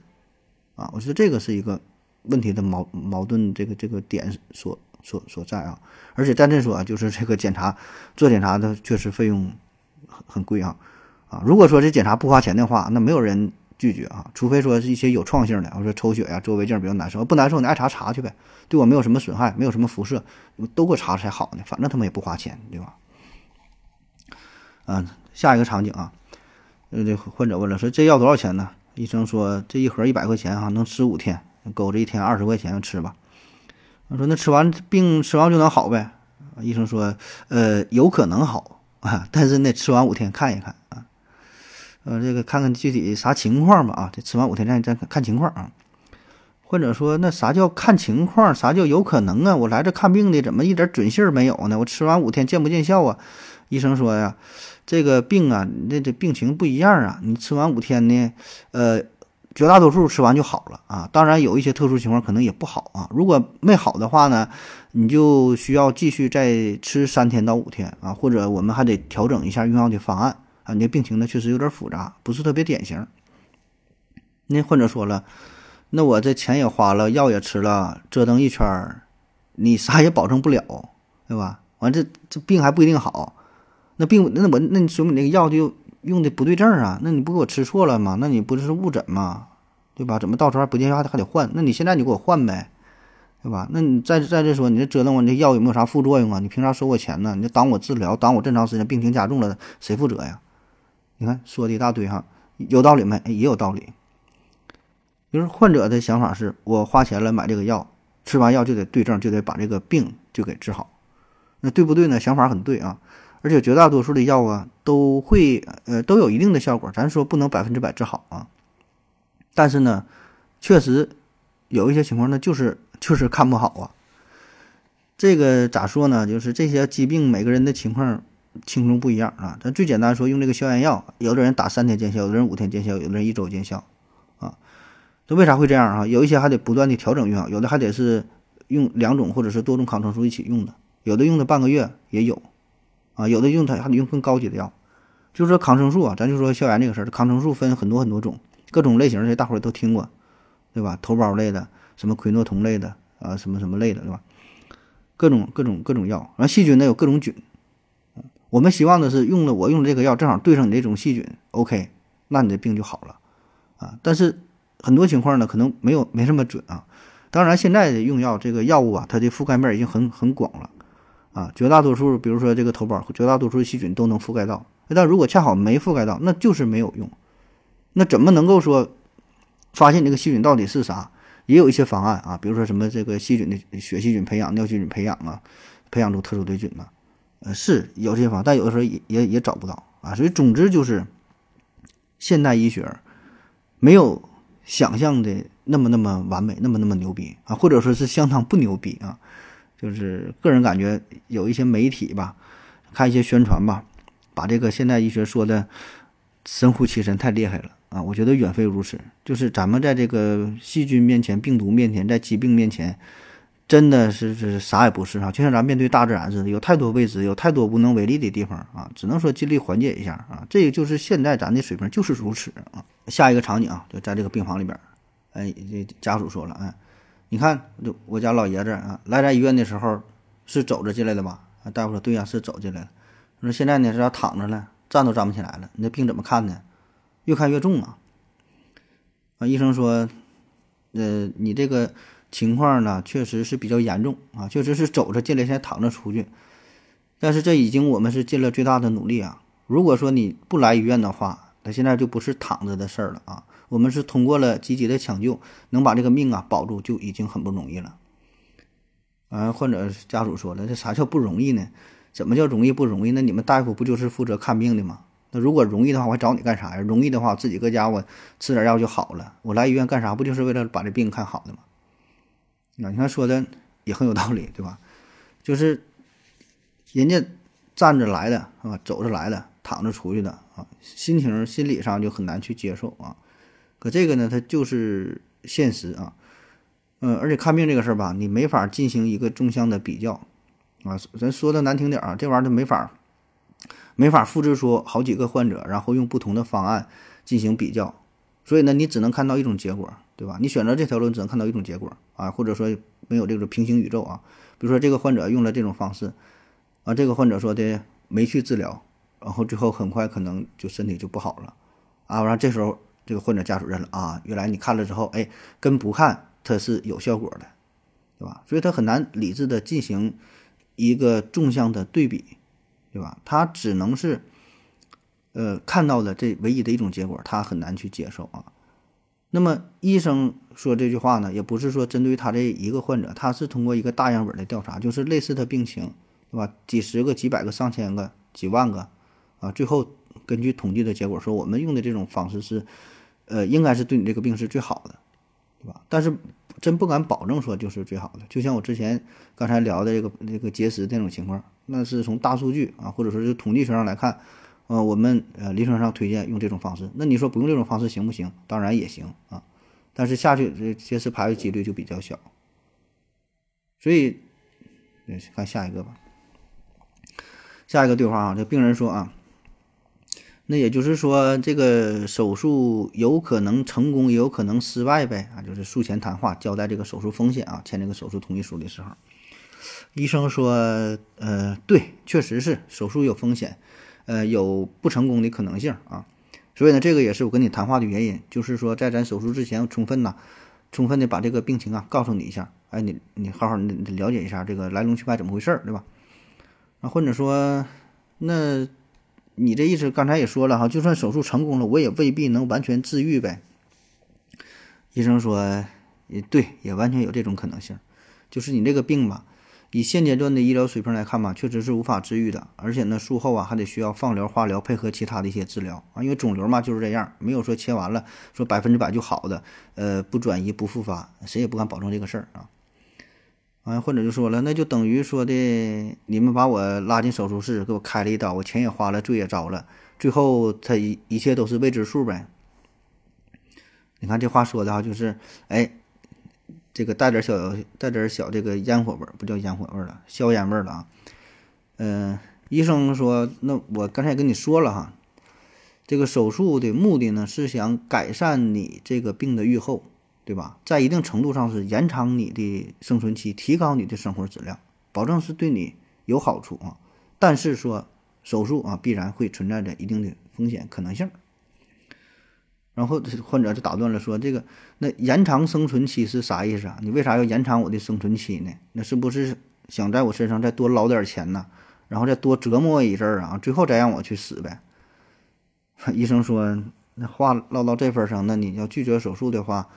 啊。我觉得这个是一个问题的矛矛盾这个这个点所所所在啊。而且再者说啊，就是这个检查做检查的确实费用很很贵啊啊。如果说这检查不花钱的话，那没有人拒绝啊，除非说是一些有创性的，我说抽血呀、做胃镜比较难受，不难受你爱查查去呗。对我没有什么损害，没有什么辐射，都给我查才好呢。反正他们也不花钱，对吧？嗯，下一个场景啊，呃，这患者问了，说这药多少钱呢？医生说这一盒一百块钱哈，能吃五天，够这一天二十块钱吃吧。我说那吃完病吃完就能好呗？医生说，呃，有可能好啊，但是那吃完五天看一看啊，呃，这个看看具体啥情况吧啊，这吃完五天再再看情况啊。患者说：“那啥叫看情况？啥叫有可能啊？我来这看病的，怎么一点准信儿没有呢？我吃完五天见不见效啊？”医生说：“呀，这个病啊，那这病情不一样啊。你吃完五天呢，呃，绝大多数吃完就好了啊。当然有一些特殊情况可能也不好啊。如果没好的话呢，你就需要继续再吃三天到五天啊，或者我们还得调整一下用药的方案啊。你这病情呢确实有点复杂，不是特别典型。”那患者说了。那我这钱也花了，药也吃了，折腾一圈儿，你啥也保证不了，对吧？完这这病还不一定好，那病那我那你说明你那个药就用的不对症啊？那你不给我吃错了吗？那你不是误诊吗？对吧？怎么到时候还不见效还得换？那你现在你给我换呗，对吧？那你再再这说，你这折腾我这药有没有啥副作用啊？你凭啥收我钱呢？你这耽误我治疗，耽误我这么长时间，病情加重了，谁负责呀？你看说的一大堆哈，有道理没？也有道理。就是患者的想法是，我花钱了买这个药，吃完药就得对症，就得把这个病就给治好，那对不对呢？想法很对啊，而且绝大多数的药啊都会呃都有一定的效果，咱说不能百分之百治好啊，但是呢，确实有一些情况呢就是就是看不好啊。这个咋说呢？就是这些疾病每个人的情况轻重不一样啊。咱最简单说，用这个消炎药，有的人打三天见效，有的人五天见效，有的人一周见效啊。这为啥会这样啊？有一些还得不断的调整用药，有的还得是用两种或者是多种抗生素一起用的，有的用的半个月也有，啊，有的用它还得用更高级的药。就是说抗生素啊，咱就说消炎这个事儿，抗生素分很多很多种，各种类型的大伙儿都听过，对吧？头孢类的，什么喹诺酮类的，啊，什么什么类的，对吧？各种各种各种药，然后细菌呢有各种菌，我们希望的是用了我用的这个药正好对上你这种细菌，OK，那你的病就好了啊。但是很多情况呢，可能没有没这么准啊。当然，现在的用药这个药物啊，它的覆盖面已经很很广了啊，绝大多数，比如说这个头孢，绝大多数细菌都能覆盖到。但如果恰好没覆盖到，那就是没有用。那怎么能够说发现这个细菌到底是啥？也有一些方案啊，比如说什么这个细菌的血细菌培养、尿细菌培养啊，培养出特殊的菌呢？呃，是有这些方，但有的时候也也也找不到啊。所以总之就是，现代医学没有想象的那么那么完美，那么那么牛逼啊，或者说是相当不牛逼啊。就是个人感觉有一些媒体吧，看一些宣传吧，把这个现代医学说的神乎其神，太厉害了。啊，我觉得远非如此。就是咱们在这个细菌面前、病毒面前、在疾病面前，真的是是啥也不是啊！就像咱面对大自然似的，有太多未知，有太多无能为力的地方啊！只能说尽力缓解一下啊！这个就是现在咱的水平就是如此啊！下一个场景啊，就在这个病房里边，哎，这家属说了，哎，你看，就我家老爷子啊，来咱医院的时候是走着进来的吧？啊，大夫说对呀，是走进来了。说现在呢是要躺着了，站都站不起来了，你这病怎么看呢？越看越重啊！啊，医生说，呃，你这个情况呢，确实是比较严重啊，确实是走着进来，现在躺着出去。但是这已经我们是尽了最大的努力啊。如果说你不来医院的话，那现在就不是躺着的事儿了啊。我们是通过了积极的抢救，能把这个命啊保住，就已经很不容易了。啊，患者家属说了，这啥叫不容易呢？怎么叫容易不容易？那你们大夫不就是负责看病的吗？那如果容易的话，我还找你干啥呀？容易的话，我自己搁家我吃点药就好了。我来医院干啥？不就是为了把这病看好的吗？啊，你看说的也很有道理，对吧？就是人家站着来的啊，走着来的，躺着出去的啊，心情心理上就很难去接受啊。可这个呢，它就是现实啊。嗯，而且看病这个事儿吧，你没法进行一个纵向的比较啊。咱说的难听点儿啊，这玩意儿就没法。没法复制出好几个患者，然后用不同的方案进行比较，所以呢，你只能看到一种结果，对吧？你选择这条路，只能看到一种结果啊，或者说没有这个平行宇宙啊。比如说这个患者用了这种方式，啊，这个患者说的没去治疗，然后最后很快可能就身体就不好了，啊，完了这时候这个患者家属认了啊，原来你看了之后，哎，跟不看它是有效果的，对吧？所以他很难理智的进行一个纵向的对比。对吧？他只能是，呃，看到的这唯一的一种结果，他很难去接受啊。那么医生说这句话呢，也不是说针对他这一个患者，他是通过一个大样本的调查，就是类似的病情，对吧？几十个、几百个、上千个、几万个，啊，最后根据统计的结果说，我们用的这种方式是，呃，应该是对你这个病是最好的，对吧？但是真不敢保证说就是最好的。就像我之前刚才聊的这个这个结石这种情况。那是从大数据啊，或者说是统计学上来看，呃，我们呃临床上推荐用这种方式。那你说不用这种方式行不行？当然也行啊，但是下去这结石排的几率就比较小。所以，看下一个吧。下一个对话啊，这病人说啊，那也就是说这个手术有可能成功，也有可能失败呗啊，就是术前谈话交代这个手术风险啊，签这个手术同意书的时候。医生说：“呃，对，确实是手术有风险，呃，有不成功的可能性啊。所以呢，这个也是我跟你谈话的原因，就是说在咱手术之前，充分呐，充分的把这个病情啊告诉你一下。哎，你你好好你了解一下这个来龙去脉怎么回事儿，对吧？啊，或者说，那你这意思刚才也说了哈，就算手术成功了，我也未必能完全治愈呗。医生说：也对，也完全有这种可能性，就是你这个病吧。”以现阶段的医疗水平来看吧，确实是无法治愈的，而且呢，术后啊还得需要放疗、化疗，配合其他的一些治疗啊。因为肿瘤嘛就是这样，没有说切完了说百分之百就好的，呃，不转移、不复发，谁也不敢保证这个事儿啊。完，患者就说了，那就等于说的，你们把我拉进手术室，给我开了一刀，我钱也花了，罪也遭了，最后他一一切都是未知数呗。你看这话说的哈，就是，哎。这个带点小带点小这个烟火味儿，不叫烟火味儿了，硝烟味儿了啊。嗯，医生说，那我刚才也跟你说了哈，这个手术的目的呢是想改善你这个病的预后，对吧？在一定程度上是延长你的生存期，提高你的生活质量，保证是对你有好处啊。但是说手术啊，必然会存在着一定的风险可能性。然后患者就打断了，说：“这个那延长生存期是啥意思啊？你为啥要延长我的生存期呢？那是不是想在我身上再多捞点钱呢？然后再多折磨我一阵儿啊？最后再让我去死呗？” <laughs> 医生说：“那话唠到这份上，那你要拒绝手术的话，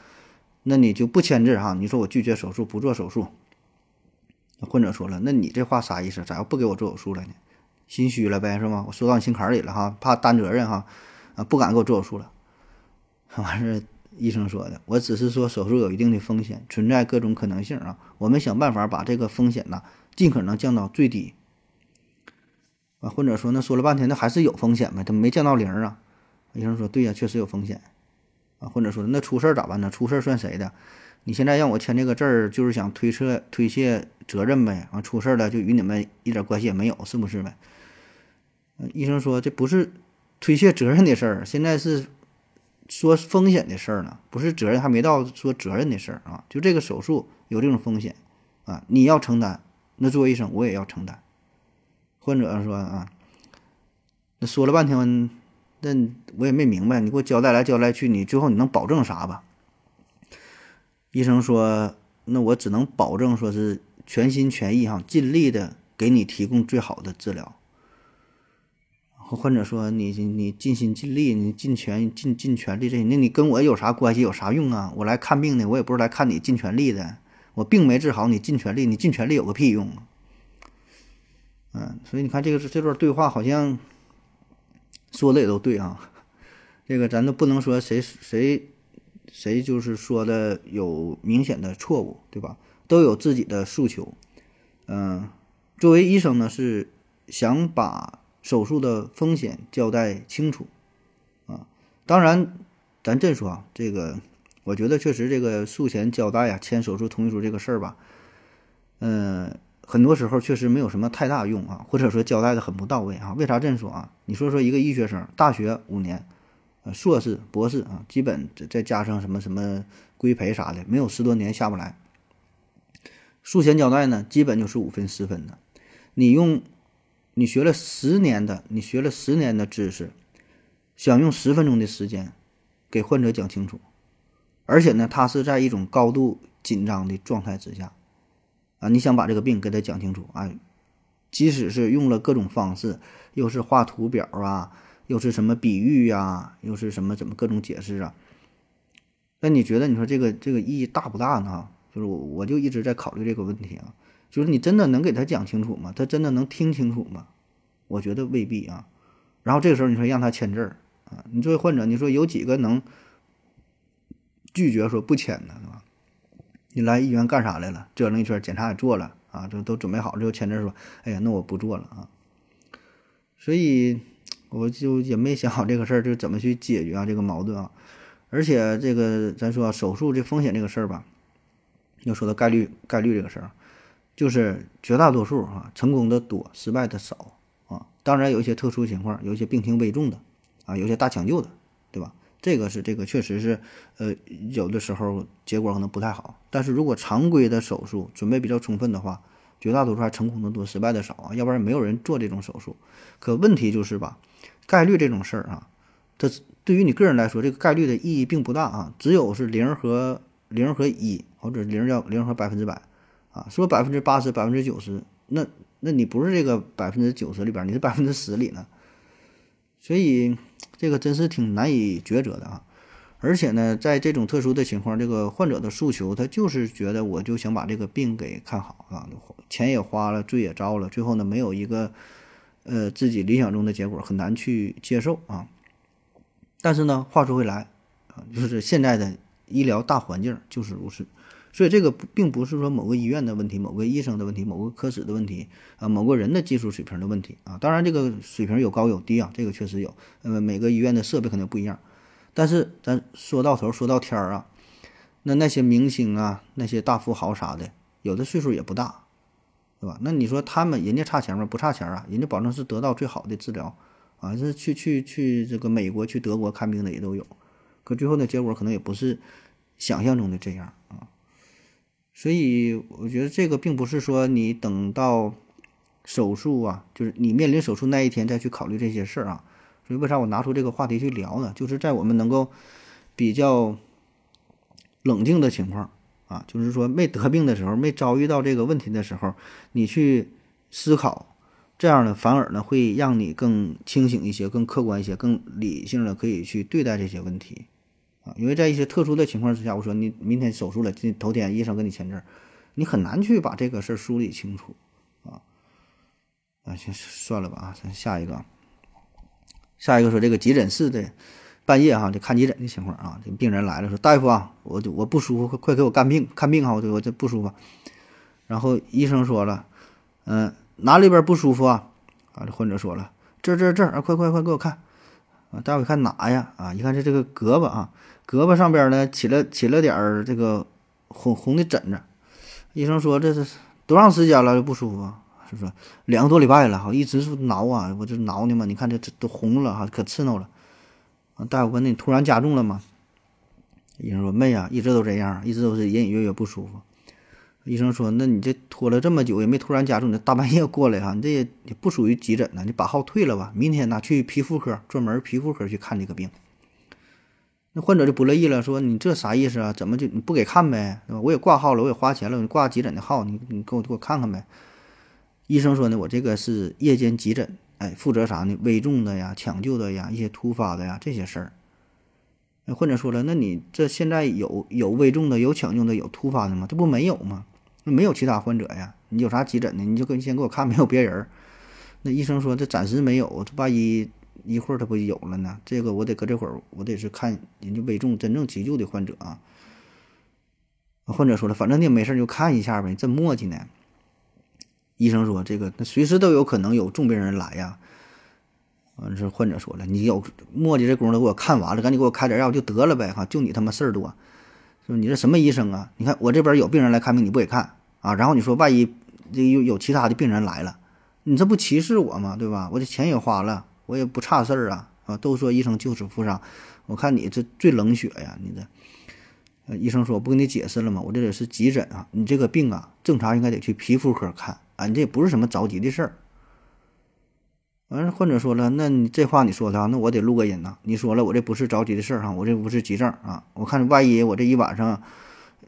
那你就不签字哈。你说我拒绝手术，不做手术。”患者说了：“那你这话啥意思？咋要不给我做手术了呢？心虚了呗，是吗？我说到你心坎里了哈，怕担责任哈，啊，不敢给我做手术了。<laughs> 完事，医生说的，我只是说手术有一定的风险，存在各种可能性啊，我们想办法把这个风险呐尽可能降到最低。啊，患者说，那说了半天，那还是有风险呗？他没降到零啊？医生说，对呀，确实有风险。啊，患者说，那出事儿咋办呢？出事儿算谁的？你现在让我签这个字儿，就是想推测推卸责任呗？啊，出事儿了就与你们一点关系也没有，是不是呗？医生说，这不是推卸责任的事儿，现在是说风险的事儿呢，不是责任还没到说责任的事儿啊。就这个手术有这种风险啊，你要承担，那作为医生我也要承担。患者说啊，那说了半天，那我也没明白，你给我交代来交代去，你最后你能保证啥吧？医生说，那我只能保证说是全心全意哈，尽力的给你提供最好的治疗。患者说，你你尽心尽力，你尽全尽尽全力这些，那你跟我有啥关系，有啥用啊？我来看病的，我也不是来看你尽全力的，我病没治好，你尽全力，你尽全力有个屁用啊！嗯，所以你看这个这段对话好像说的也都对啊，这个咱都不能说谁谁谁就是说的有明显的错误，对吧？都有自己的诉求。嗯，作为医生呢，是想把手术的风险交代清楚啊。当然，咱这说啊，这个我觉得确实这个术前交代呀、签手术同意书这个事儿吧，嗯。很多时候确实没有什么太大用啊，或者说交代的很不到位啊。为啥这么说啊？你说说一个医学生，大学五年，呃，硕士、博士啊，基本再加上什么什么规培啥的，没有十多年下不来。术前交代呢，基本就是五分十分的。你用你学了十年的，你学了十年的知识，想用十分钟的时间给患者讲清楚，而且呢，他是在一种高度紧张的状态之下。你想把这个病给他讲清楚啊？即使是用了各种方式，又是画图表啊，又是什么比喻呀，又是什么怎么各种解释啊？那你觉得，你说这个这个意义大不大呢？就是我我就一直在考虑这个问题啊，就是你真的能给他讲清楚吗？他真的能听清楚吗？我觉得未必啊。然后这个时候你说让他签字儿啊，你作为患者，你说有几个能拒绝说不签的，是吧？你来医院干啥来了？折腾一圈，检查也做了啊，这都准备好了，就签字说：“哎呀，那我不做了啊。”所以我就也没想好这个事儿，就怎么去解决啊这个矛盾啊。而且这个咱说手术这风险这个事儿吧，要说到概率概率这个事儿，就是绝大多数啊成功的多，失败的少啊。当然有一些特殊情况，有一些病情危重的啊，有些大抢救的，这个是这个确实是，呃，有的时候结果可能不太好。但是如果常规的手术准备比较充分的话，绝大多数还成功的多，失败的少啊。要不然没有人做这种手术。可问题就是吧，概率这种事儿啊，它对于你个人来说，这个概率的意义并不大啊。只有是零和零和一，或者零要零和百分之百啊。说百分之八十、百分之九十，那那你不是这个百分之九十里边，你是百分之十里呢。所以。这个真是挺难以抉择的啊！而且呢，在这种特殊的情况，这个患者的诉求，他就是觉得我就想把这个病给看好啊，钱也花了，罪也遭了，最后呢，没有一个呃自己理想中的结果，很难去接受啊。但是呢，话说回来啊，就是现在的医疗大环境就是如此。所以这个并不是说某个医院的问题、某个医生的问题、某个科室的问题啊、某个人的技术水平的问题啊。当然，这个水平有高有低啊，这个确实有。呃，每个医院的设备可能不一样。但是咱说到头说到天儿啊，那那些明星啊、那些大富豪啥的，有的岁数也不大，对吧？那你说他们人家差钱吗？不差钱啊，人家保证是得到最好的治疗啊，是去去去这个美国、去德国看病的也都有。可最后的结果可能也不是想象中的这样。所以我觉得这个并不是说你等到手术啊，就是你面临手术那一天再去考虑这些事儿啊。所以为啥我拿出这个话题去聊呢？就是在我们能够比较冷静的情况啊，就是说没得病的时候，没遭遇到这个问题的时候，你去思考，这样呢，反而呢会让你更清醒一些、更客观一些、更理性的可以去对待这些问题因为在一些特殊的情况之下，我说你明天手术了，这头天医生给你签字，你很难去把这个事儿梳理清楚啊。啊，行，算了吧啊，咱下一个，下一个说这个急诊室的。半夜哈，就看急诊的情况啊，这病人来了，说大夫啊，我就我不舒服，快快给我看病看病哈，我我这不舒服。然后医生说了，嗯，哪里边不舒服啊？啊，这患者说了，这这这啊，快快快给我看。啊，大夫一看哪呀？啊，一看是这个胳膊啊，胳膊上边呢起了起了点儿这个红红的疹子。医生说这是多长时间了不舒服？啊？是说两个多礼拜了，哈，一直是挠啊，我这挠呢嘛，你看这这都红了哈，可刺挠了。啊，大夫问你突然加重了吗？医生说没呀，一直都这样，一直都是隐隐约约不舒服。医生说，那你这拖了这么久也没突然加重，你大半夜过来哈，你这也不属于急诊呢，你把号退了吧，明天呢去皮肤科专门皮肤科去看这个病。那患者就不乐意了，说你这啥意思啊？怎么就你不给看呗？对吧？我也挂号了，我也花钱了，你挂急诊的号，你你给我给我看看呗。医生说呢，我这个是夜间急诊。哎，负责啥呢？危重的呀，抢救的呀，一些突发的呀，这些事儿。那患者说了，那你这现在有有危重的，有抢救的，有突发的吗？这不没有吗？那没有其他患者呀？你有啥急诊的，你就跟先给我看，没有别人。那医生说这暂时没有，这万一一会儿他不就有了呢？这个我得搁这会儿，我得是看人家危重、真正急救的患者啊。患者说了，反正你也没事就看一下呗，这磨叽呢。医生说：“这个那随时都有可能有重病人来呀。”完这患者说了：“你有磨叽这功夫给我看完了，赶紧给我开点药就得了呗！哈，就你他妈事儿多，说你这什么医生啊？你看我这边有病人来看病，你不给看啊？然后你说万一这有有其他的病人来了，你这不歧视我吗？对吧？我这钱也花了，我也不差事儿啊！啊，都说医生救死扶伤，我看你这最冷血呀！你这。”呃，医生说不跟你解释了吗？我这里是急诊啊，你这个病啊，正常应该得去皮肤科看啊，你这也不是什么着急的事儿。完了，患者说了，那你这话你说的啊，那我得录个音呐。你说了，我这不是着急的事儿哈，我这不是急症啊。我看万一我这一晚上，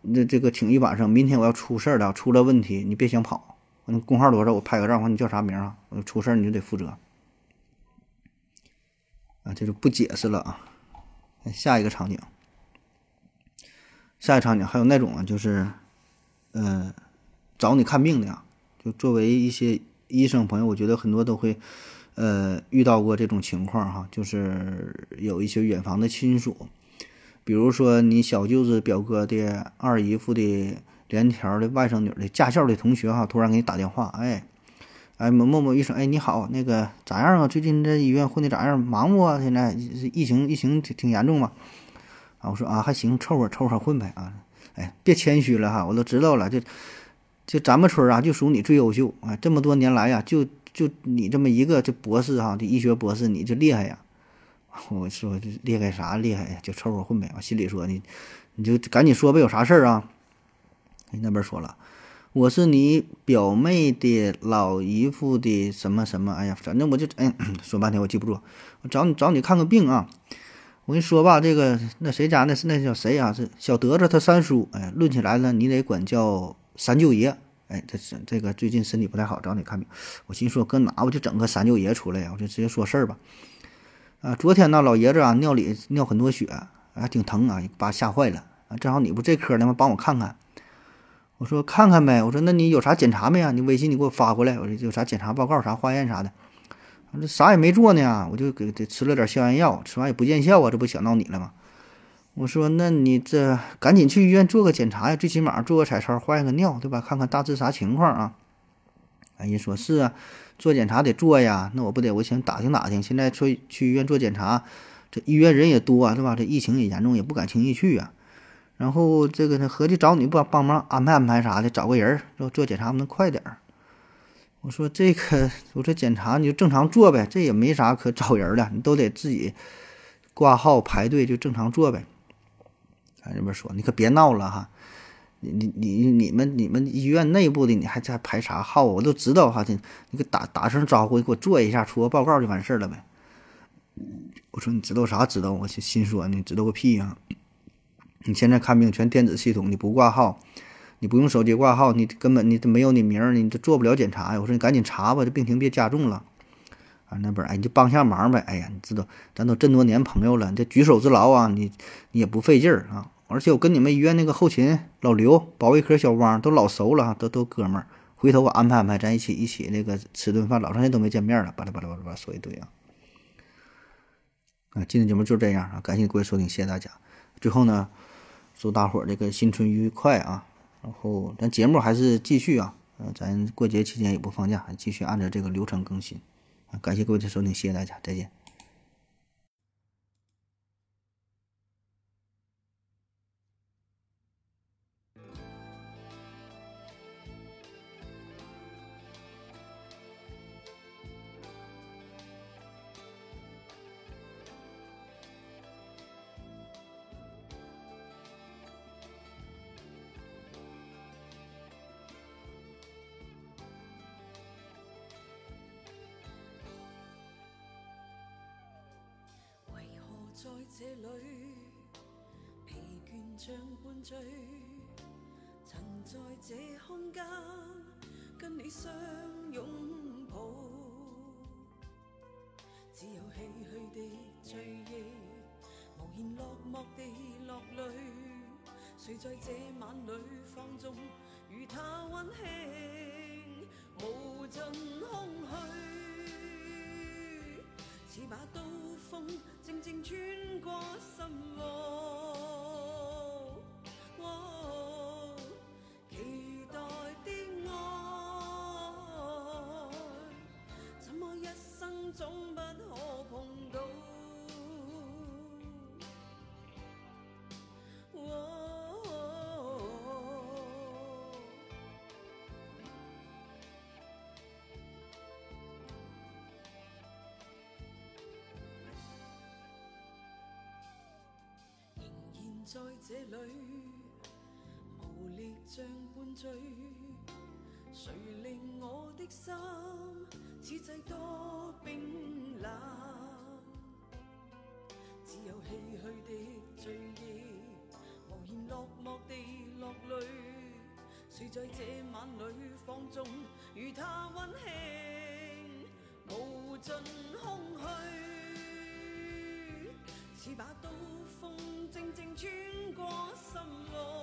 那这个挺一晚上，明天我要出事儿了，出了问题，你别想跑。那工号多少？我拍个照，问你叫啥名啊？我出事儿你就得负责。啊，这就不解释了啊。下一个场景。下一场景还有那种啊，就是，呃，找你看病的呀。就作为一些医生朋友，我觉得很多都会，呃，遇到过这种情况哈。就是有一些远房的亲属，比如说你小舅子、表哥的二姨夫的连条的外甥女的驾校的同学哈，突然给你打电话，哎，哎，某某某医生，哎，你好，那个咋样啊？最近这医院混的咋样？忙不啊？现在疫情疫情挺挺严重嘛？啊，我说啊，还行，凑合凑合混呗啊！哎，别谦虚了哈，我都知道了，就就咱们村啊，就属你最优秀啊！这么多年来呀，就就你这么一个这博士哈，这医学博士，你就厉害呀！<laughs> 我说这厉害啥厉害呀？就凑合混呗。我心里说你，你就赶紧说呗，有啥事儿啊？那边说了，我是你表妹的老姨夫的什么什么？哎呀，反正我就哎 <clears throat> 说半天我记不住，我找你找你看个病啊！我跟你说吧，这个那谁家那是那叫谁啊？是小德子他三叔。哎，论起来呢，你得管叫三舅爷。哎，这是这个最近身体不太好，找你看病。我心说搁哪我就整个三舅爷出来呀？我就直接说事儿吧。啊，昨天呢，老爷子啊尿里尿很多血，还挺疼啊，把吓坏了啊。正好你不这科的吗？帮我看看。我说看看呗。我说那你有啥检查没啊？你微信你给我发过来。我说有啥检查报告、啥化验啥的。这啥也没做呢，我就给给吃了点消炎药，吃完也不见效啊，这不想到你了吗？我说，那你这赶紧去医院做个检查呀，最起码做个彩超，化验个尿，对吧？看看大致啥情况啊？哎，人说是啊，做检查得做呀，那我不得我先打听打听。现在去去医院做检查，这医院人也多啊，对吧？这疫情也严重，也不敢轻易去啊。然后这个呢，合计找你不帮忙安排安排啥的，找个人做做检查能快点儿。我说这个，我说检查你就正常做呗，这也没啥可找人的，你都得自己挂号排队就正常做呗。他这边说你可别闹了哈，你你你你们你们医院内部的你还在排啥号？我都知道哈，你你给打打声招呼，给我做一下，出个报告就完事儿了呗。我说你知道啥？知道？我心心说你，知道个屁呀！你现在看病全电子系统，你不挂号，你不用手机挂号，你根本你都没有你名儿，你都做不了检查呀！我说你赶紧查吧，这病情别加重了。啊，那边哎，你就帮下忙呗。哎呀，你知道，咱都这么多年朋友了，这举手之劳啊，你你也不费劲儿啊。而且我跟你们医院那个后勤老刘、保卫科小汪都老熟了，都都哥们儿。回头我安排安排，咱一起一起那个吃顿饭，老长时间都没见面了，巴拉巴拉巴拉巴拉说一堆啊。啊，今天节目就这样啊，感谢各位收听，谢谢大家。最后呢，祝大伙儿这个新春愉快啊！然后咱节目还是继续啊，呃，咱过节期间也不放假，继续按照这个流程更新。啊，感谢各位的收听，谢谢大家，再见。在這裏，無力像半醉。誰令我的心此際多冰冷？只有唏噓的醉意，無言落寞地落淚。誰在這晚裏放縱，與他温馨，無盡空虛。似把刀心窩，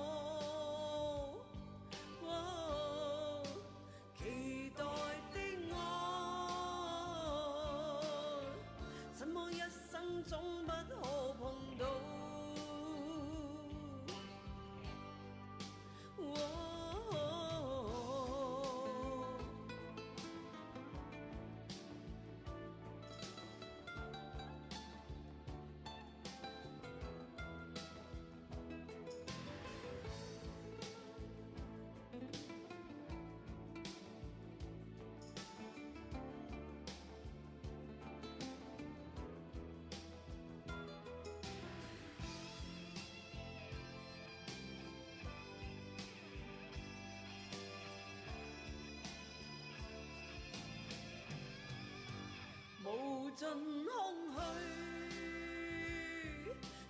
無盡空虛，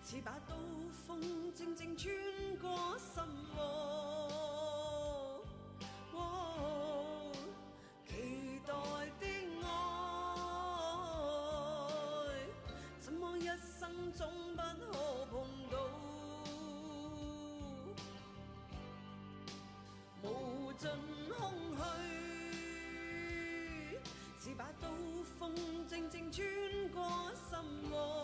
似把刀鋒靜靜穿過心窩，喔期待的愛，怎麼一生總不可碰到？無盡是把刀锋静静穿过心窝。